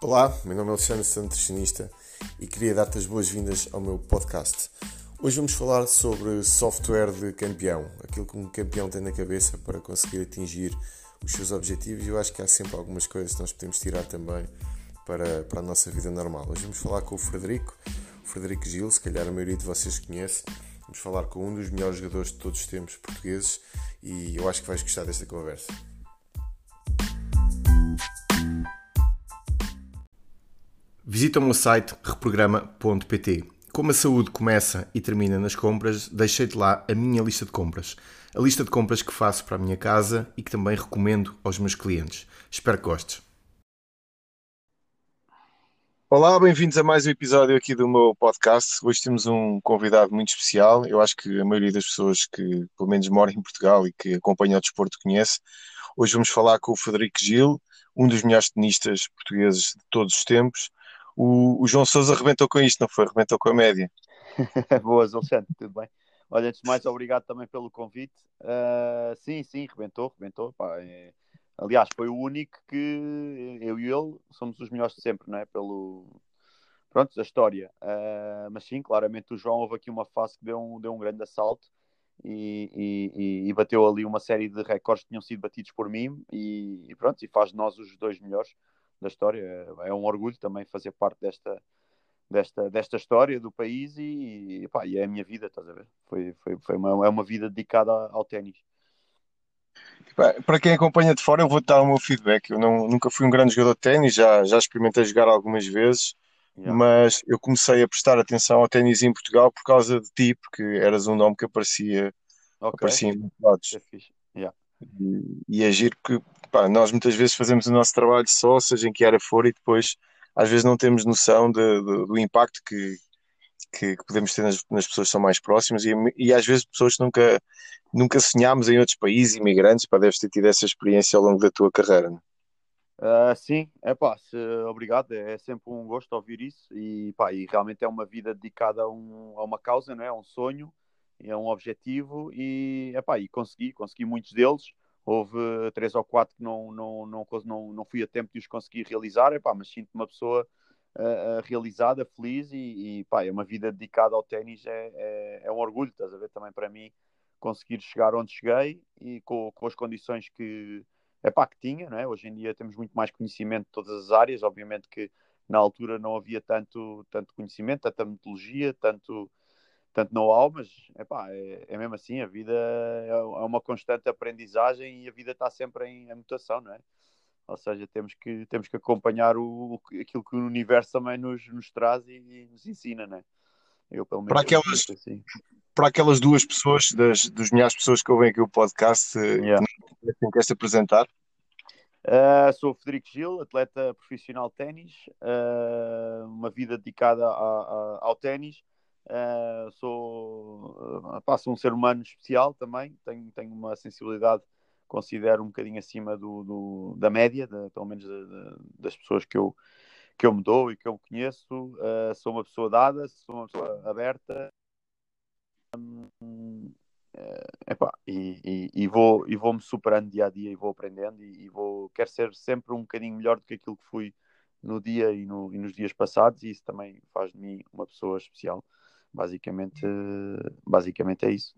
Olá, meu nome é Alexandre, sou nutricionista e queria dar-te as boas-vindas ao meu podcast. Hoje vamos falar sobre software de campeão, aquilo que um campeão tem na cabeça para conseguir atingir os seus objetivos e eu acho que há sempre algumas coisas que nós podemos tirar também para, para a nossa vida normal. Hoje vamos falar com o Frederico, o Frederico Gil, se calhar a maioria de vocês conhece. Vamos falar com um dos melhores jogadores de todos os tempos portugueses e eu acho que vais gostar desta conversa. Visita o meu site reprograma.pt. Como a saúde começa e termina nas compras, deixei-te lá a minha lista de compras. A lista de compras que faço para a minha casa e que também recomendo aos meus clientes. Espero que gostes. Olá, bem-vindos a mais um episódio aqui do meu podcast. Hoje temos um convidado muito especial. Eu acho que a maioria das pessoas que, pelo menos, moram em Portugal e que acompanham o desporto conhece. Hoje vamos falar com o Frederico Gil, um dos melhores tenistas portugueses de todos os tempos o, o João Sousa arrebentou com isto, não foi? Arrebentou com a média. Boas, Alexandre, tudo bem? Olha, antes de mais, obrigado também pelo convite. Uh, sim, sim, rebentou, rebentou. Pá, é... Aliás, foi o único que eu e ele somos os melhores de sempre, não é? Pelo. Pronto, da história. Uh, mas sim, claramente o João houve aqui uma fase que deu um, deu um grande assalto e, e, e, bateu ali uma série de recordes que tinham sido batidos por mim e, e pronto, e faz de nós os dois melhores da história. É, é um orgulho também fazer parte desta, desta, desta história do país e, e, pá, e é a minha vida, estás a ver? Foi, foi, foi uma, é uma vida dedicada ao ténis. Para quem acompanha de fora, eu vou dar o meu feedback. Eu não, nunca fui um grande jogador de ténis, já, já experimentei jogar algumas vezes, yeah. mas eu comecei a prestar atenção ao ténis em Portugal por causa de ti, porque eras um nome que aparecia, okay. aparecia em lados. É yeah. E, e agir porque pá, nós muitas vezes fazemos o nosso trabalho só, seja em que área for, e depois às vezes não temos noção de, de, do impacto que, que, que, podemos ter nas, nas, pessoas que são mais próximas. E, e às vezes pessoas que nunca, nunca sonhámos em outros países, imigrantes, para deves ter tido essa experiência ao longo da tua carreira. Uh, sim, é pá, obrigado, é sempre um gosto ouvir isso. E, pá, e realmente é uma vida dedicada a, um, a uma causa, não é? a um sonho, é um objetivo. E, epá, e consegui, consegui muitos deles houve três ou quatro que não, não, não, não, não fui a tempo de os conseguir realizar, epá, mas sinto uma pessoa uh, realizada, feliz e, e pá, é uma vida dedicada ao ténis, é, é, é, um orgulho, estás a ver, também para mim, conseguir chegar onde cheguei e com, com as condições que, epá, que tinha, não é? hoje em dia temos muito mais conhecimento de todas as áreas, obviamente que na altura não havia tanto, tanto conhecimento, tanta metodologia, tanto tanto know-how, mas epá, é, é mesmo assim, a vida é, é uma constante aprendizagem e a vida está sempre em, em mutação, não é? Ou seja, temos que, temos que acompanhar o, aquilo que o universo também nos, nos traz e, e nos ensina, não é? Eu, pelo menos, para aquelas, assim. para aquelas duas pessoas, das, dos milhares de pessoas que ouvem aqui o podcast, yeah. que queres apresentar? Uh, sou o Federico Gil, atleta profissional de ténis, uh, uma vida dedicada a, a, ao ténis, Uh, sou uh, passo um ser humano especial também, tenho, tenho uma sensibilidade considero um bocadinho acima do, do da média, de, pelo menos de, de, das pessoas que eu, que eu me dou e que eu conheço. Uh, sou uma pessoa dada, sou uma pessoa aberta. Um, epá, e, e, e, vou, e vou-me superando dia a dia e vou aprendendo e, e, vou, quero ser sempre um bocadinho melhor do que aquilo que fui no dia e, no, e nos dias passados e isso também faz de mim uma pessoa especial. Basicamente, basicamente é isso.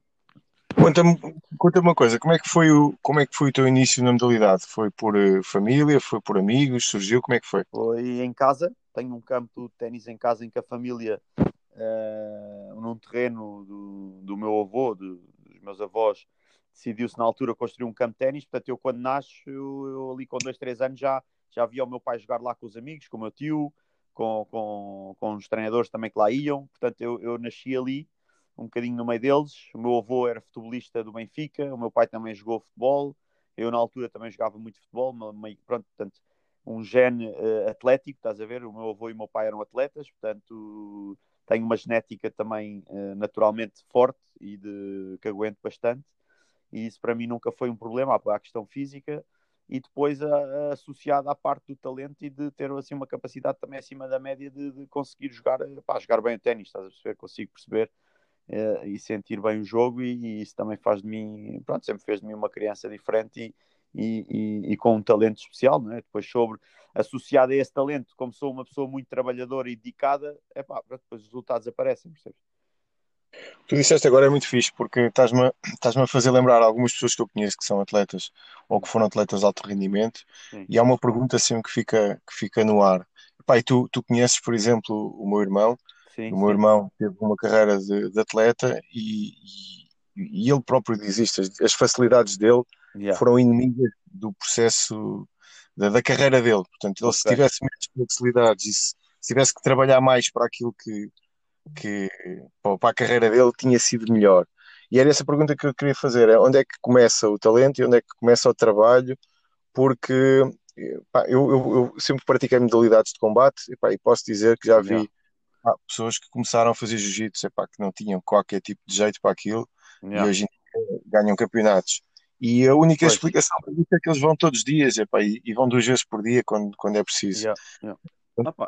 Conta-me conta uma coisa, como é, que foi o, como é que foi o teu início na modalidade? Foi por uh, família, foi por amigos, surgiu, como é que foi? Foi em casa, tenho um campo de ténis em casa em que a família, uh, num terreno do, do meu avô, de, dos meus avós, decidiu-se na altura construir um campo de ténis, portanto eu quando nasço, eu, eu, ali com dois, três anos já, já via o meu pai jogar lá com os amigos, com o meu tio, com, com, com os treinadores também que lá iam. Portanto, eu, eu nasci ali, um bocadinho no meio deles. O meu avô era futebolista do Benfica, o meu pai também jogou futebol. Eu, na altura, também jogava muito futebol. Pronto, portanto, um gene uh, atlético, estás a ver? O meu avô e o meu pai eram atletas, portanto, tenho uma genética também uh, naturalmente forte e de, que aguento bastante. E isso para mim nunca foi um problema. Há a questão física e depois a, a, associada à parte do talento e de ter assim uma capacidade também acima da média de, de conseguir jogar, pá, jogar bem o ténis, estás a perceber? Consigo perceber uh, e sentir bem o jogo e, e, isso também faz de mim, pronto, sempre fez de mim uma criança diferente e, e, e, e, com um talento especial, não é? Depois sobre, associado a esse talento, como sou uma pessoa muito trabalhadora e dedicada, é pá, depois os resultados aparecem, percebes? Tu disseste agora é muito fixe, porque estás-me estás a fazer lembrar algumas pessoas que eu conheço que são atletas ou que foram atletas de alto rendimento, Sim. e há uma pergunta sempre que fica, que fica no ar. Pai, tu, tu conheces, por exemplo, o meu irmão, sim, o meu sim. irmão teve uma carreira de, de atleta e, e, e, ele próprio diz isto, as, as facilidades dele yeah. foram inimigas do processo da, da, carreira dele. Portanto, ele okay. se tivesse menos facilidades e se, se tivesse que trabalhar mais para aquilo que, que para a carreira dele tinha sido melhor. E era essa pergunta que eu queria fazer: é onde é que começa o talento e onde é que começa o trabalho? Porque pá, eu, eu, eu, sempre pratiquei modalidades de combate e, pá, e posso dizer que já vi pá, pessoas que começaram a fazer jiu-jitsu que não tinham qualquer tipo de jeito para aquilo yeah. e hoje ganham campeonatos. E a única pois. explicação para isso é que eles vão todos os dias epá, e, e, vão duas vezes por dia quando, quando é preciso. Yeah. Yeah.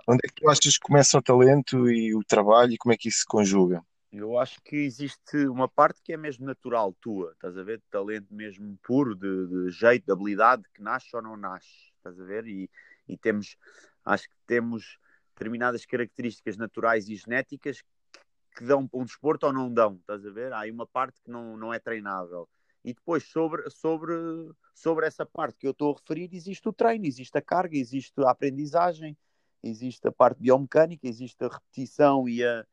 Onde é que tu achas que começa o talento e o trabalho e como é que isso se conjuga? Eu acho que existe uma parte que é mesmo natural tua, estás a ver? De talento mesmo puro, de, de jeito, de habilidade que nasce ou não nasce, estás a ver? E, e temos, acho que temos determinadas características naturais e genéticas que, que dão para um desporto ou não dão, estás a ver? Há aí uma parte que não, não é treinável. E depois, sobre, sobre, sobre essa parte que eu estou a referir, existe o treino, existe a carga, existe a aprendizagem, existe a parte biomecânica, existe a repetição e, a,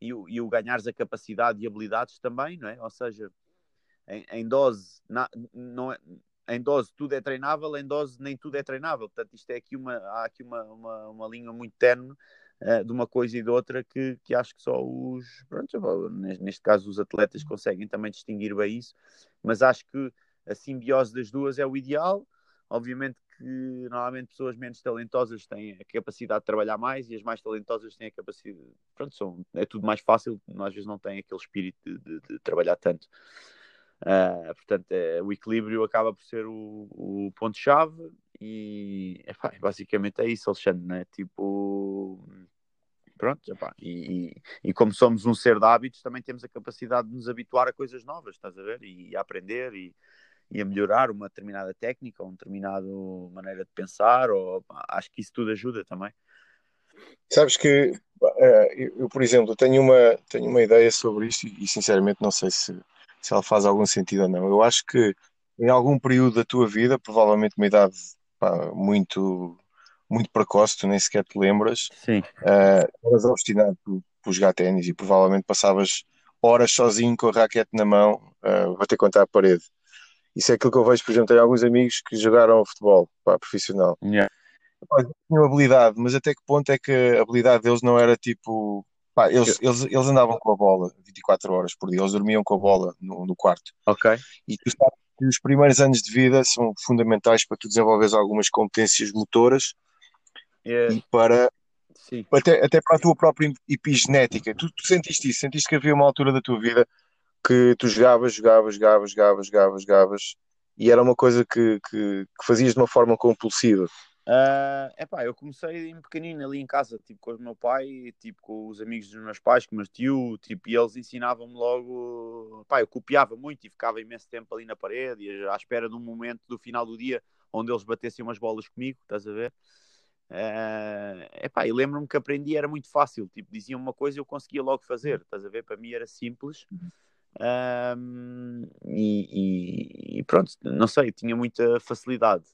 e, o, e o ganhares a capacidade e habilidades também, não é? Ou seja, em, em dose, na, não é, em dose tudo é treinável, em dose nem tudo é treinável. Portanto, isto é aqui uma, há aqui uma, uma, uma linha muito tenue uh, de uma coisa e de outra que, que acho que só os, pronto, neste caso, os atletas conseguem também distinguir bem isso, mas acho que a simbiose das duas é o ideal. Obviamente que normalmente pessoas menos talentosas têm a capacidade de trabalhar mais e as mais talentosas têm a capacidade. Pronto, são, é tudo mais fácil, às vezes não têm aquele espírito de, de, de trabalhar tanto. Uh, portanto, é, o equilíbrio acaba por ser o, o ponto-chave e epá, basicamente é isso, Alexandre, né? Tipo, pronto, epá, e, e, e, como somos um ser de hábitos, também temos a capacidade de nos habituar a coisas novas, estás a ver? E, e a aprender e, e a melhorar uma determinada técnica ou uma determinada maneira de pensar, ou acho que isso tudo ajuda também. Sabes que uh, eu, por exemplo, tenho uma, tenho uma ideia sobre isto e, sinceramente não sei se, se ela faz algum sentido ou não. Eu acho que em algum período da tua vida, provavelmente uma idade pá, muito muito precoce, tu nem sequer te lembras, Sim. Uh, eras obstinado por, por jogar ténis e provavelmente passavas horas sozinho com a raquete na mão, uh, bater contra a parede. Isso é aquilo que eu vejo, por exemplo, tenho alguns amigos que jogaram futebol pá, profissional. Yeah. Pá, tinham habilidade, mas até que ponto é que a habilidade deles não era tipo. Pá, eles, eles, eles andavam com a bola 24 horas por dia, eles dormiam com a bola no, no quarto. Ok. E tu sabes que os primeiros anos de vida são fundamentais para tu desenvolveres algumas competências motoras yeah. e para. Sim. Até, até para a tua própria epigenética. Tu, tu sentiste isso? Sentiste que havia uma altura da tua vida que tu jogavas, jogavas, jogavas, jogavas, jogavas, jogavas, e era uma coisa que, que, que fazias de uma forma compulsiva? Uh, epá, eu comecei em pequenino ali em casa, tipo com o meu pai, tipo com os amigos dos meus pais, com o meu tio, tipo, e eles ensinavam-me logo, epá, eu copiava muito e ficava imenso tempo ali na parede, e à espera de um momento do final do dia onde eles batessem umas bolas comigo, estás a ver? Uh, epá, e lembro-me que aprendi, era muito fácil, tipo, diziam uma coisa e eu conseguia logo fazer, estás a ver? Para mim era simples. Uhum. Um, e, e, pronto, não sei, tinha muita facilidade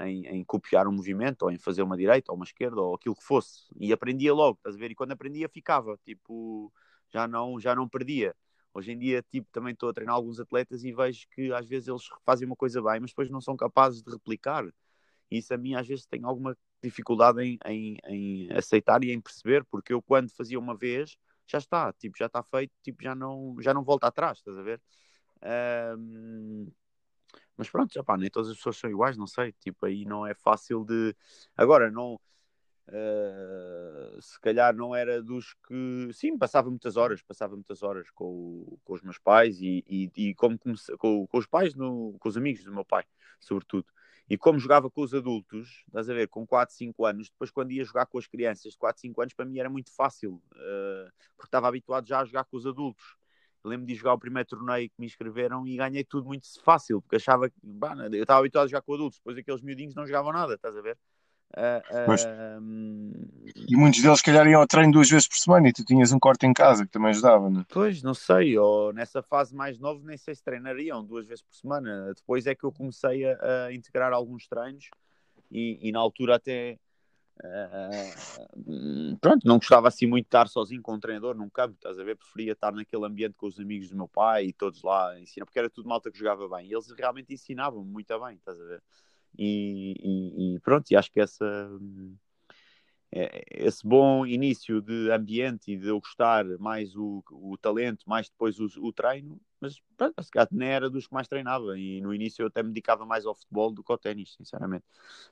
em, em, copiar um movimento, ou em fazer uma direita, ou uma esquerda, ou aquilo que fosse, e aprendia logo, estás a ver? E quando aprendia, ficava, tipo, já não, já não perdia. Hoje em dia, tipo, também estou a treinar alguns atletas e vejo que às vezes eles fazem uma coisa bem, mas depois não são capazes de replicar. Isso a mim às vezes tem alguma dificuldade em, em, em aceitar e em perceber, porque eu quando fazia uma vez já está, tipo, já está feito, tipo, já não, já não volta atrás, estás a ver? Um, mas pronto, já pá, nem todas as pessoas são iguais, não sei, tipo, aí não é fácil de. Agora, não. Uh, se calhar não era dos que. Sim, passava muitas horas, passava muitas horas com, com os meus pais e, e, e como comecei, com, com os pais, no, com os amigos do meu pai, sobretudo. E como jogava com os adultos, estás a ver, com 4, 5 anos, depois quando ia jogar com as crianças de 4, 5 anos, para mim era muito fácil, uh, porque estava habituado já a jogar com os adultos. lembro de jogar o primeiro torneio que me inscreveram e ganhei tudo muito fácil, porque achava que eu estava habituado a jogar com adultos, depois aqueles miudinhos não jogavam nada, estás a ver? Uh, uh, e muitos deles, se calhar, iam ao treino duas vezes por semana e tu tinhas um corte em casa que também ajudava, não é? Pois, não sei, ou nessa fase mais nova, nem sei se treinariam duas vezes por semana. Depois é que eu comecei a, a integrar alguns treinos e, e, na altura até Uh, pronto, não gostava assim muito de estar sozinho com um treinador num campo, estás a ver? Preferia estar naquele ambiente com os amigos do meu pai e todos lá ensinando, porque era tudo malta que jogava bem. E eles realmente ensinavam muito bem, estás a ver? E, e, pronto, e acho que essa, é, esse bom início de ambiente e de eu gostar mais o, o talento, mais depois o, o treino, mas pronto, se calhar nem era dos que mais treinava. E no início eu até me dedicava mais ao futebol do que ao ténis, sinceramente.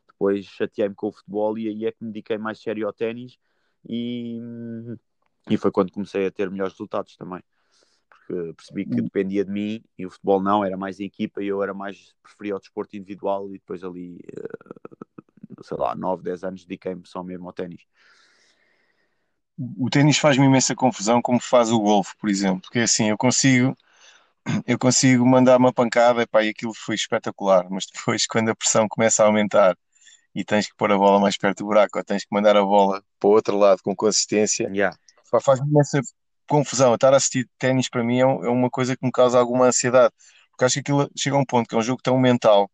Depois chateei-me com o futebol e aí é que me dediquei mais sério ao ténis e, e foi quando comecei a ter melhores resultados também. Porque percebi que dependia de mim e o futebol não, era mais em equipa e eu era mais, preferia o desporto individual e depois ali, eh, sei lá, 9, 10 anos dediquei-me só mesmo ao ténis. O ténis faz-me imensa confusão como faz o golfe, por exemplo, porque assim, eu consigo eu consigo mandar uma pancada epá, e aquilo foi espetacular, mas depois quando a pressão começa a aumentar e tens que pôr a bola mais perto do buraco ou tens que mandar a bola para o outro lado com consistência, yeah. faz-me imensa confusão. Estar a assistir ténis para mim é, é, uma coisa que me causa alguma ansiedade, porque acho que aquilo chega a um ponto que é um jogo tão mental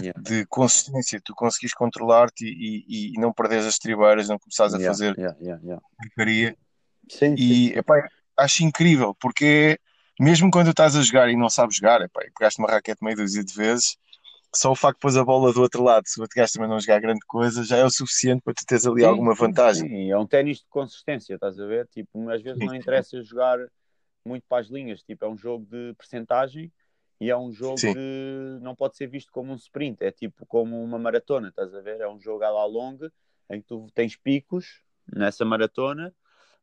yeah. de consistência, tu conseguis controlar-te e, e, e, não perderes as tribeiras, não começares a yeah, fazer yeah, porcaria. Sim, e sim. Epá, acho incrível, porque mesmo quando estás a jogar e não sabes jogar, epá, pegaste uma raquete meio dúzia de vezes, só o facto de pôs a bola do outro lado, se o outro gajo também não jogar grande coisa, já é o suficiente para tu teres ali sim, alguma vantagem. Sim, é um ténis de consistência, estás a ver? Tipo, às vezes não interessa jogar muito para as linhas, tipo, é um jogo de percentagem e é um jogo sim. que não pode ser visto como um sprint, é tipo como uma maratona, estás a ver? É um jogo à la longa em que tu tens picos nessa maratona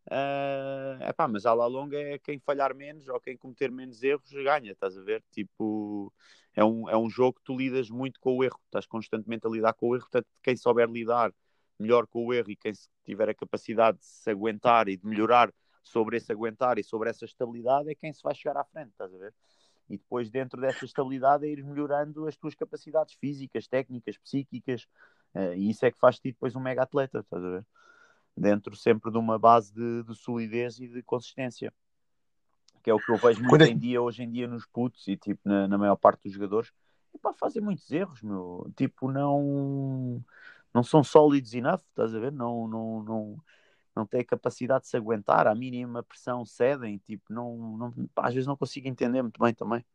Uh, epá, mas à la longa é quem falhar menos ou quem cometer menos erros ganha, estás a ver? Tipo, é um, é um jogo que tu lidas muito com o erro, estás constantemente a lidar com o erro, portanto, quem souber lidar melhor com o erro e quem tiver a capacidade de se aguentar e de melhorar sobre esse aguentar e sobre essa estabilidade é quem se vai chegar à frente, estás a ver? E depois, dentro dessa estabilidade, é ir melhorando as tuas capacidades físicas, técnicas, psíquicas, uh, e isso é que faz-te depois um mega atleta, estás a ver? dentro sempre de uma base de, de solidez e de consistência que é o que eu vejo muito é... em dia, hoje em dia nos putos e tipo na, na maior parte dos jogadores epá, fazem muitos erros, meu tipo, não não são sólidos enough, estás a ver? Não, não, não, não têm capacidade de se aguentar, à mínima pressão cedem, tipo, não, não pá, às vezes não consigo entender muito bem também.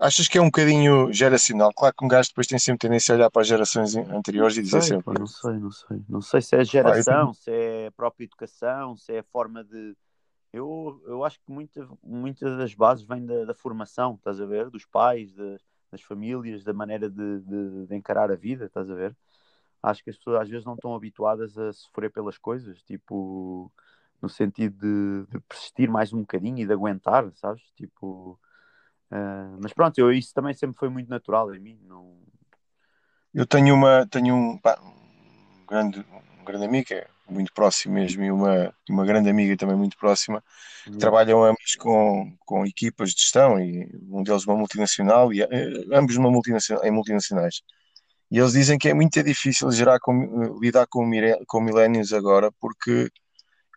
Achas que é um bocadinho geracional? Claro que um gajo depois tem sempre tendência a olhar para as gerações anteriores e dizer sempre. Não sei, não sei. Não sei se é geração, se é a própria educação, se é a forma de. Eu, eu acho que muita, muitas das bases vêm da, da formação, estás a ver? Dos pais, de, das famílias, da maneira de, de, de, encarar a vida, estás a ver? Acho que as pessoas às vezes não estão habituadas a sofrer pelas coisas, tipo, no sentido de, persistir mais um bocadinho e de aguentar, sabes? Tipo Uh, mas pronto, eu, isso também sempre foi muito natural em mim. Não... Eu tenho uma tenho um, pá, um, grande, um grande amigo, é muito próximo mesmo, e uma, uma grande amiga também muito próxima, que uhum. trabalham ambos com, com equipas de gestão, e um deles uma multinacional, e eh, ambos uma multinacional, em multinacionais. E eles dizem que é muito difícil gerar com, lidar com, com millennials agora, porque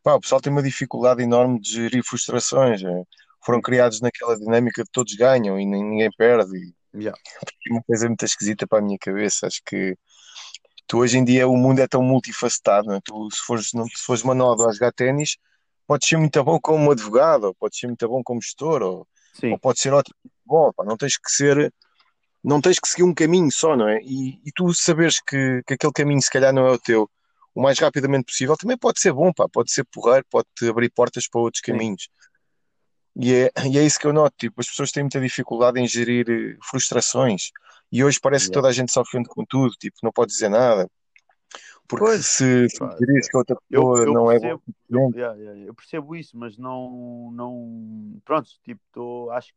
pá, o pessoal tem uma dificuldade enorme de gerir frustrações. É foram criados naquela dinâmica de todos ganham e ninguém perde. E yeah. Uma coisa muito esquisita para a minha cabeça. Acho que tu hoje em dia o mundo é tão multifacetado. Né? Tu, se fores, não, se fores manual a jogar ténis, podes ser muito bom como advogado, ou podes ser muito bom como gestor, ou, ou podes ser ótimo bom. Não tens que ser. Não tens que seguir um caminho só, não é? E, e tu saberes que, que aquele caminho se calhar não é o teu, o mais rapidamente possível, também pode ser bom, pá, pode ser porreiro, pode-te abrir portas para outros Sim. caminhos. E é, e é isso que eu noto, tipo, as pessoas têm muita dificuldade em gerir eh, frustrações. E hoje parece yeah. que toda a gente se ofende com tudo, tipo, não pode dizer nada. Porque pois, se, se diz que outra pessoa eu, eu não percebo, é bom. Eu, yeah, eu, percebo isso, mas não. não pronto, tipo, tô, acho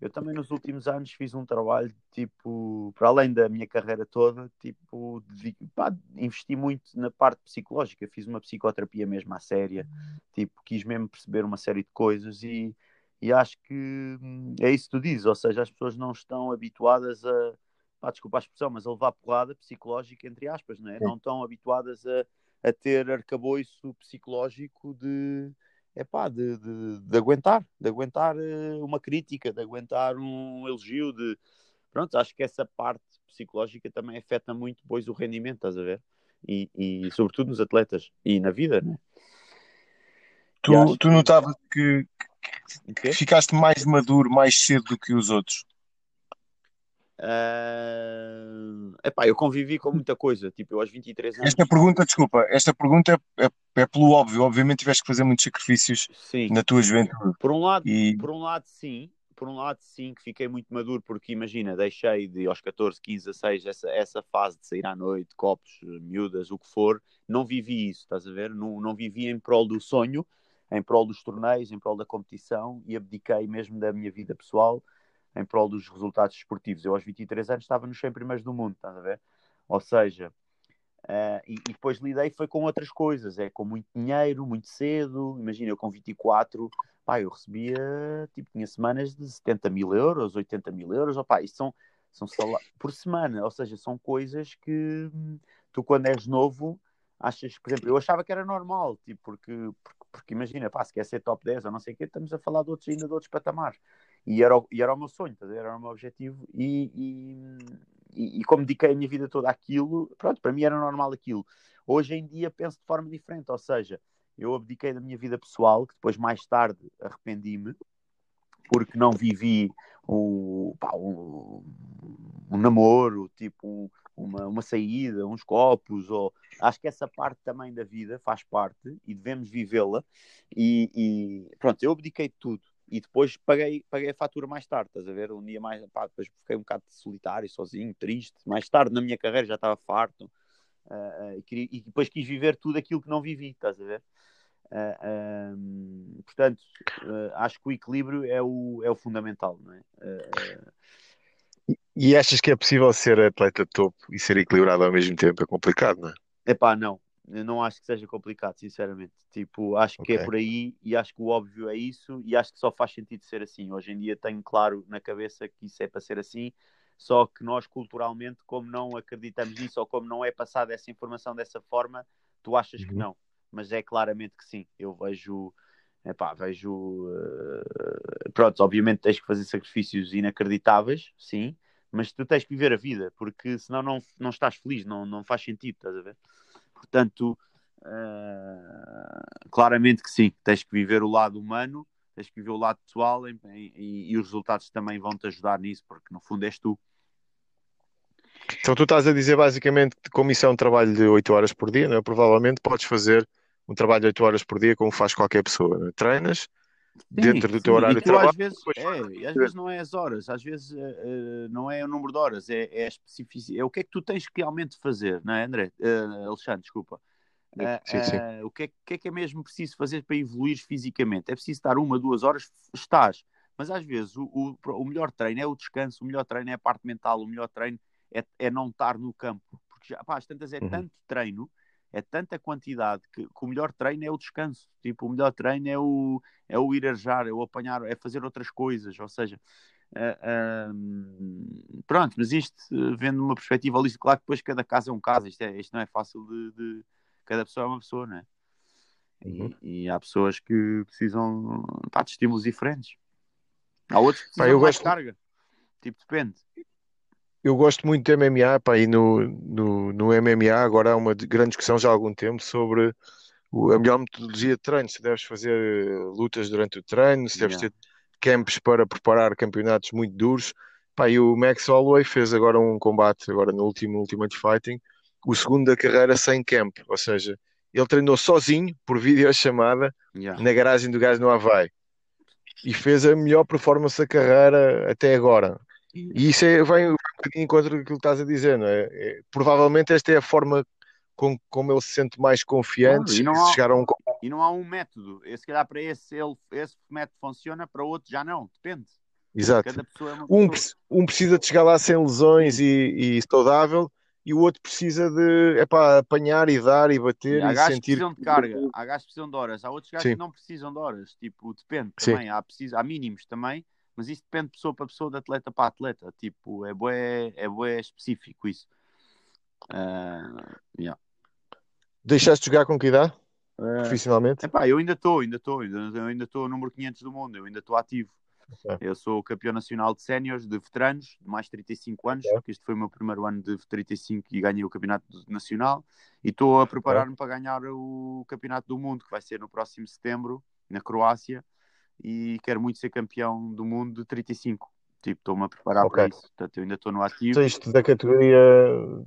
eu também nos últimos anos fiz um trabalho, tipo, para além da minha carreira toda, tipo, de, pá, investi muito na parte psicológica, fiz uma psicoterapia mesmo à séria, tipo, quis mesmo perceber uma série de coisas e, e acho que hum, é isso que tu dizes, ou seja, as pessoas não estão habituadas a, pá, desculpa a expressão, mas a levar porrada psicológica, entre aspas, não é? Não estão habituadas a, a ter arcabouço psicológico de é pá, de, de, de, aguentar, de aguentar eh, uma crítica, de aguentar um elogio, de pronto, acho que essa parte psicológica também afeta muito depois o rendimento, estás a ver? E, e sobretudo nos atletas e na vida, né? Tu, tu notavas que, que ficaste mais maduro mais cedo do que os outros? Uh... Epá, eu convivi com muita coisa, tipo, eu aos 23 anos. Esta pergunta, desculpa, esta pergunta é, é, é pelo óbvio, obviamente tiveste que fazer muitos sacrifícios sim. na tua juventude. Por um lado, e... por um lado sim, por um lado sim, que fiquei muito maduro, porque imagina, deixei de aos 14, 15, 16, essa, essa fase de sair à noite, copos, miúdas, o que for, não vivi isso, estás a ver? Não, não vivi em prol do sonho, em prol dos torneios, em prol da competição e abdiquei mesmo da minha vida pessoal em prol dos resultados esportivos. Eu aos 23 anos estava nos 100 primeiros do mundo, estás a ver? Ou seja, uh, e, e, depois lidei foi com outras coisas, é com muito dinheiro, muito cedo. Imagina, eu com 24, pá, eu recebia, tipo, tinha semanas de 70 mil euros, 80 mil euros, opá, isto são, são por semana, ou seja, são coisas que hum, tu quando és novo achas, por exemplo, eu achava que era normal, tipo, porque, porque, porque imagina, pá, se quer ser top 10 ou não sei o quê, estamos a falar de outros, ainda de outros patamares. E era, o, e era o meu sonho, era o meu objetivo. E, e, e, como dediquei a minha vida toda àquilo, pronto, para mim era normal aquilo. Hoje em dia penso de forma diferente, ou seja, eu abdiquei da minha vida pessoal, que depois mais tarde arrependi-me, porque não vivi o, pá, um, um, namoro, tipo uma, uma saída, uns copos, ou acho que essa parte também da vida faz parte e devemos vivê-la. E, e, pronto, eu abdiquei de tudo e depois paguei, paguei a fatura mais tarde, estás a ver? Um dia mais, pá, depois fiquei um bocado solitário, sozinho, triste. Mais tarde na minha carreira já estava farto uh, e, queria, e, depois quis viver tudo aquilo que não vivi, estás a ver? Uh, portanto, acho que o equilíbrio é o, é o fundamental, não é? E achas que é possível ser atleta topo e ser equilibrado ao mesmo tempo? É complicado, não é? Epá, não. Eu não acho que seja complicado, sinceramente. Tipo, acho okay. que é por aí e acho que o óbvio é isso e acho que só faz sentido ser assim. Hoje em dia tenho claro na cabeça que isso é para ser assim, só que nós culturalmente, como não acreditamos nisso ou como não é passada essa informação dessa forma, tu achas uhum. que não. Mas é claramente que sim. Eu vejo, epá, vejo. Uh... Pronto, obviamente tens que fazer sacrifícios inacreditáveis, sim, mas tu tens que viver a vida, porque senão não, não estás feliz, não, não faz sentido, estás a ver? Portanto, uh, claramente que sim, tens que viver o lado humano, tens que viver o lado pessoal e, e, e os resultados também vão te ajudar nisso, porque no fundo és tu. Então tu estás a dizer basicamente que como isso é um trabalho de 8 horas por dia, é? provavelmente podes fazer um trabalho de 8 horas por dia como faz qualquer pessoa. É? Treinas, Sim, dentro do teu horário de trabalho. Às vezes, é, às vezes não é as horas, às vezes uh, não é o número de horas, é, é a especificidade. É o que é que tu tens que realmente fazer, não é, André? Uh, Alexandre, desculpa. Uh, sim, sim. o que é, que é, que é mesmo preciso fazer para evoluir fisicamente? É preciso estar uma, duas horas, estás. Mas às vezes o, o, o, melhor treino é o descanso, o melhor treino é a parte mental, o melhor treino é, é não estar no campo. Porque já, pá, às tantas é uhum. tanto treino é tanta quantidade que, que, o melhor treino é o descanso. Tipo, o melhor treino é o, é o ir arejar, é o apanhar, é fazer outras coisas. Ou seja, uh, uh, pronto, mas isto, vendo uma perspectiva holística, claro que depois cada caso é um caso. Isto, é, isto não é fácil de, de, Cada pessoa é uma pessoa, não é? Uhum. E, e, há pessoas que precisam pá, de estímulos diferentes. Há outros que precisam pá, eu mais gosto... carga. Tipo, depende eu gosto muito de MMA, pá, e no, no, no MMA agora há uma grande discussão já há algum tempo sobre o, a melhor metodologia de treino, se deves fazer eh, lutas durante o treino, se deves yeah. ter camps para preparar campeonatos muito duros. Pá, e o Max Holloway fez agora um combate, agora no último Ultimate Fighting, o segundo da carreira sem camp, ou seja, ele treinou sozinho, por videochamada, yeah. na garagem do gás no Havaí. E fez a melhor performance da carreira até agora. E isso é, vai um bocadinho contra aquilo que estás a dizer, não é? é provavelmente esta é a forma com, como ele se sente mais confiante e, não há, chegar a um... e não há um método. Se calhar para esse, ele, esse método funciona, para outro já não, depende. Exato. Cada pessoa é Um, um precisa de chegar lá sem lesões e, e saudável, e o outro precisa de epá, apanhar e dar e bater E há e gajos que sentir. precisam de carga, há gajos que precisam de horas, há outros gajos Sim. que não precisam de horas. Tipo, depende Sim. também, há, preciso, há mínimos também, mas isso depende de pessoa para pessoa, de atleta para atleta. Tipo, é bué, é bué específico isso. Ah, yeah. Deixaste de jogar com que idade? Ah, Profissionalmente? Epá, eu ainda estou, ainda estou, ainda estou número 500 do mundo, eu ainda estou ativo. Ok. Eu sou campeão nacional de séniores, de veteranos, de mais 35 anos, Ok. que este foi o meu primeiro ano de 35 e ganhei o campeonato nacional. E estou a preparar-me para ganhar o campeonato do mundo, que vai ser no próximo setembro, na Croácia. E quero muito ser campeão do mundo de 35. Tipo, estou-me a preparar Ok. para isso. Portanto, eu ainda estou no ativo. Saíste da categoria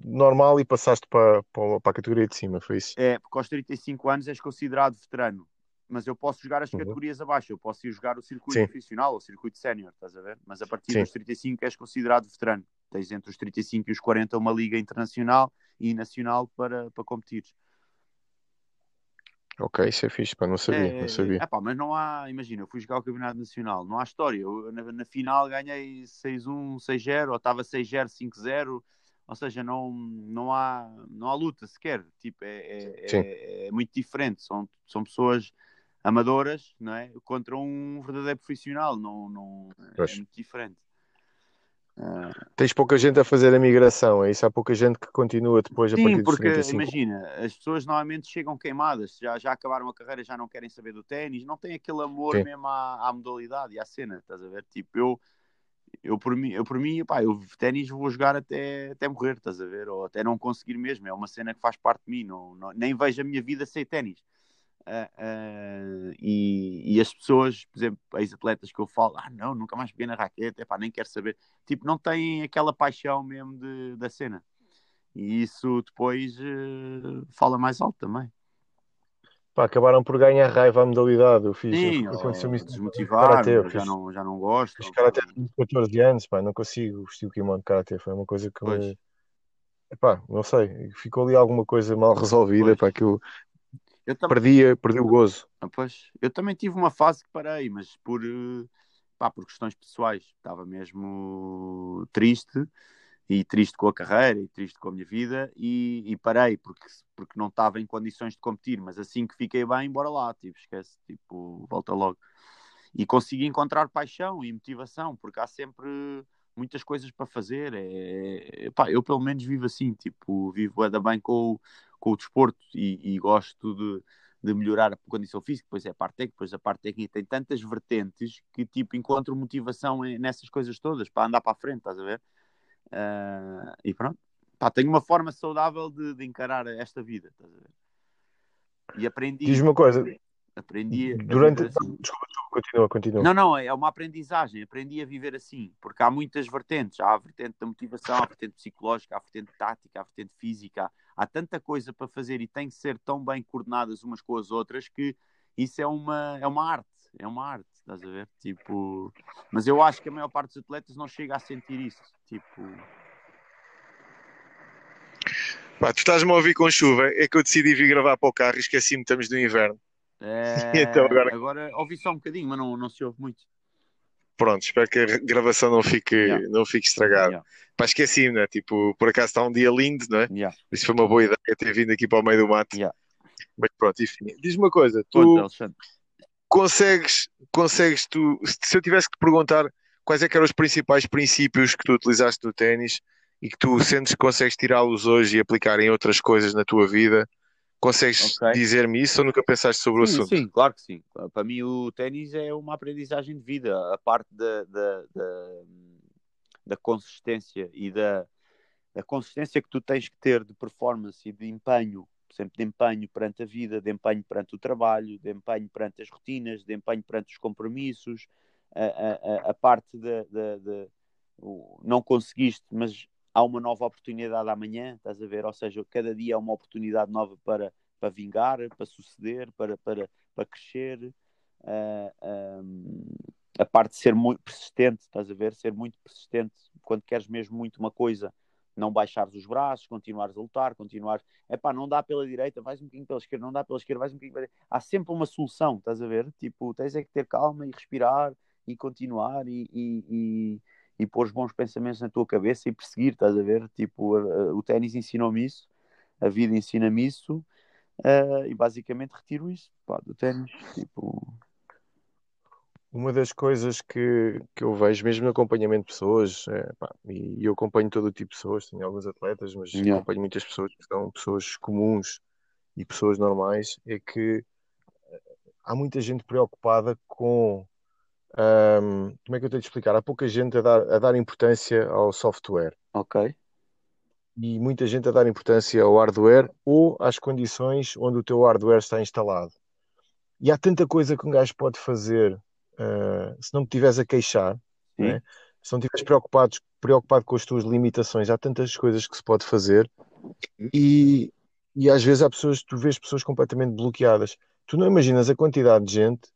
normal e passaste para, para, para a categoria de cima, foi isso? É, porque aos 35 anos és considerado veterano. Mas eu posso jogar as Uhum. categorias abaixo. Eu posso ir jogar o circuito Sim. profissional ou o circuito sénior, estás a ver? Mas a partir Sim. dos 35 és considerado veterano. Tens entre os 35 e os 40 uma liga internacional e nacional para, para competir. Ok, isso é fixe, pá, não sabia, não sabia. É, pá, mas não há, imagina, eu fui jogar o Campeonato Nacional, não há história. Eu, na, na final ganhei 6-1, 6-0, ou estava 6-0, 5-0, ou seja, não, não, há, não há luta sequer. Tipo, é, é, é, é muito diferente. São, são pessoas amadoras não é? contra um verdadeiro profissional. Não, não, é muito diferente. Ah, Tens pouca gente a fazer a migração, é isso? Há pouca gente que continua depois a partir Sim, dos porque 35. imagina, as pessoas normalmente chegam queimadas, já, já acabaram a carreira, já não querem saber do ténis, não têm aquele amor Sim. mesmo à, à modalidade e à cena, estás a ver? Tipo, eu, eu por mim, eu por mim, pá, eu ténis vou jogar até, até morrer, estás a ver? Ou até não conseguir mesmo, é uma cena que faz parte de mim, não, não- nem vejo a minha vida sem ténis. Ah, e, e as pessoas, por exemplo, ex-atletas que eu falo, ah não, nunca mais peguei na raquete, epá, nem quero saber. Tipo, não têm aquela paixão mesmo de, da cena. E isso depois eh, fala mais alto também. Pá, acabaram por ganhar raiva à modalidade. Eu fiz, Sim, eu, aconteceu-me isso no desmotivar, Karatê, eu já fiz, não, já não gosto. fiz Karatê com 14 anos, pá, não consigo vestir o kimono de Karatê, foi uma coisa que Pois. me... Epá, não sei, ficou ali alguma coisa mal resolvida, Pois. pá, que eu Eu, tam perdi, perdi o gozo. Ah, pois, eu também tive uma fase que parei, mas por, eh, pá, por questões pessoais. Estava mesmo triste, e triste com a carreira, e triste com a minha vida, e, e parei, porque, porque não estava em condições de competir. Mas assim que fiquei bem, bora lá, tipo, esquece, tipo, volta logo. E consegui encontrar paixão e motivação, porque há sempre muitas coisas para fazer. É, pá, eu pelo menos vivo assim, tipo, vivo ainda bem com, com o desporto e, e gosto de, de melhorar a condição física, depois é a parte técnica, depois a parte técnica tem tantas vertentes que tipo encontro motivação nessas coisas todas para andar para a frente, estás a ver? Ah, e pronto, pá, tenho uma forma saudável de, de encarar esta vida, estás a ver? E aprendi, Diz-me uma coisa, aprendi a durante... viver assim. Desculpa, continua, continua. Não, não, é uma aprendizagem. Aprendi a viver assim, porque há muitas vertentes. Há a vertente da motivação, há a vertente psicológica, há a vertente tática, há a vertente física. Há tanta coisa para fazer e tem que ser tão bem coordenadas umas com as outras que isso é uma, é uma arte. É uma arte, estás a ver? Tipo, mas eu acho que a maior parte dos atletas não chega a sentir isso. Tipo, Pá, tu estás-me a ouvir com chuva, é que eu decidi vir gravar para o carro e esqueci-me que estamos no inverno. É... Então agora- agora ouvi só um bocadinho, mas não, não se ouve muito. Pronto, espero que a gravação não fique, Yeah. não fique estragada. Yeah, Pá, esqueci-me, né? Tipo, por acaso está um dia lindo, não é? yeah, Isso foi uma boa ideia ter vindo aqui para o meio do mato. yeah. Mas pronto, enfim. Diz-me uma coisa, tu consegues, consegues tu, se eu tivesse que te perguntar quais é que eram os principais princípios que tu utilizaste no ténis e que tu sentes que consegues tirá-los hoje e aplicar em outras coisas na tua vida, consegues Ok. dizer-me isso ou nunca pensaste sobre o Sim, assunto? sim, claro que sim. Para mim, o ténis é uma aprendizagem de vida. A parte da, da, da, da consistência e da, da consistência que tu tens que ter de performance e de empenho, sempre de empenho perante a vida, de empenho perante o trabalho, de empenho perante as rotinas, de empenho perante os compromissos, a, a, a- parte da. o- não conseguiste, mas há uma nova oportunidade amanhã, estás a ver? Ou seja, cada dia é uma oportunidade nova para, para vingar, para suceder, para, para, para crescer. Ah, ahm, a parte de ser muito persistente, estás a ver? Ser muito persistente quando queres mesmo muito uma coisa, não baixares os braços, continuares a lutar, continuares. É pá, não dá pela direita, vais um bocadinho pela esquerda, não dá pela esquerda, vais um bocadinho pela direita. Há sempre uma solução, estás a ver? Tipo, tens é que ter calma e respirar e continuar e, e, e, e pôr os bons pensamentos na tua cabeça e perseguir, estás a ver? Tipo, a, a, o ténis ensinou-me isso, a vida ensina-me isso uh, e basicamente retiro isso pá, do ténis. Tipo... Uma das coisas que, que eu vejo, mesmo no acompanhamento de pessoas, é, pá, e eu acompanho todo o tipo de pessoas, tenho alguns atletas, mas Yeah. acompanho muitas pessoas que são pessoas comuns e pessoas normais, é que há muita gente preocupada com, ahm, como é que eu tenho de explicar? Há pouca gente a dar, a dar importância ao software Ok. e muita gente a dar importância ao hardware ou às condições onde o teu hardware está instalado. E há tanta coisa que um gajo pode fazer, ah, se não te a queixar, né? Se não estiveres preocupado, preocupado com as tuas limitações, há tantas coisas que se pode fazer e, e às vezes há pessoas, tu vês pessoas completamente bloqueadas. Tu não imaginas a quantidade de gente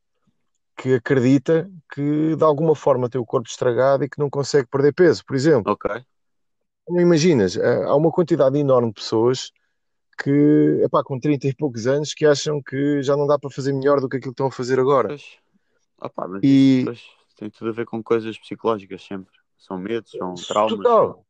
que acredita que de alguma forma tem o corpo estragado e que não consegue perder peso, por exemplo. Ok. Não imaginas, eh, há uma quantidade enorme de pessoas que, epá, com 30 e poucos anos, que acham que já não dá para fazer melhor do que aquilo que estão a fazer agora. Pois. Opa, mas E- pois, tem tudo a ver com coisas psicológicas sempre. São medos, são traumas. Total.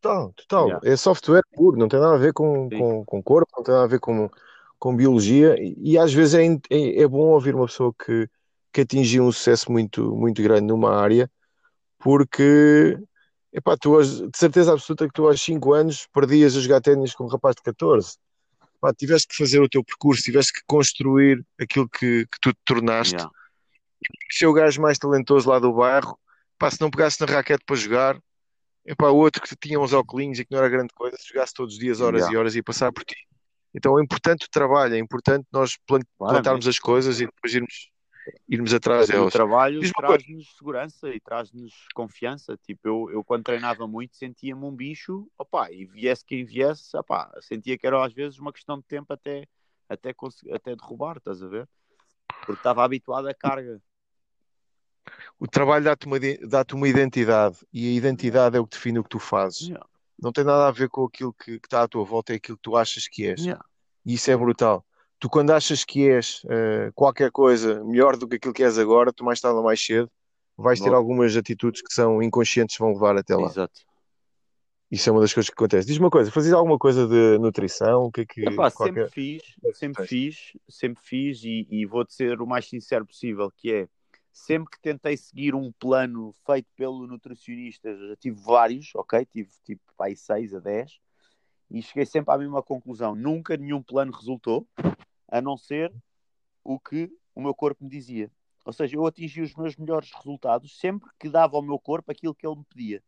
Total, total. Yeah. É software puro, não tem nada a ver com, Sim. com, com corpo, não tem nada a ver com, com biologia. E, e às vezes é, é, é bom ouvir uma pessoa que, que atingiu um sucesso muito, muito grande numa área, porque epá, tu, de certeza absoluta que tu aos 5 anos perdias a jogar ténis com um rapaz de 14. Pá, tiveste que fazer o teu percurso, tiveste que construir aquilo que, que tu te tornaste. Yeah. Se é o gajo mais talentoso lá do bairro, pá, se não pegasse na raquete para jogar, epá, o outro que tinha uns óculos e que não era grande coisa, se jogasse todos os dias, horas Yeah. e horas, ia passar por ti. Então é importante o trabalho, é importante nós Claramente. plantarmos as coisas e depois irmos, irmos atrás O delas. trabalho uma coisa. traz-nos segurança e traz-nos confiança. Tipo, eu, eu quando treinava muito sentia-me um bicho, opá, e viesse quem viesse, opá, sentia que era às vezes uma questão de tempo até, até, até derrubar, estás a ver? Porque estava habituado à carga. O trabalho dá-te uma, dá-te uma identidade e a identidade é o que define o que tu fazes. Yeah. Não tem nada a ver com aquilo que, que está à tua volta, é aquilo que tu achas que és. Yeah. E isso é brutal. Tu, quando achas que és eh, qualquer coisa melhor do que aquilo que és agora, tu mais tarde ou mais cedo vais ter Logo. algumas atitudes que são inconscientes que vão levar até lá. Exato. Isso é uma das coisas que acontece. Diz-me uma coisa, fazias alguma coisa de nutrição? O que é que Epá, qualquer... sempre fiz, sempre fiz, sempre fiz e, e vou-te ser o mais sincero possível, que é sempre que tentei seguir um plano feito pelo nutricionista, já tive vários, ok? Tive tipo aí 6 a 10 e cheguei sempre à mesma conclusão. Nunca nenhum plano resultou, a não ser o que o meu corpo me dizia. Ou seja, eu atingi os meus melhores resultados sempre que dava ao meu corpo aquilo que ele me pedia.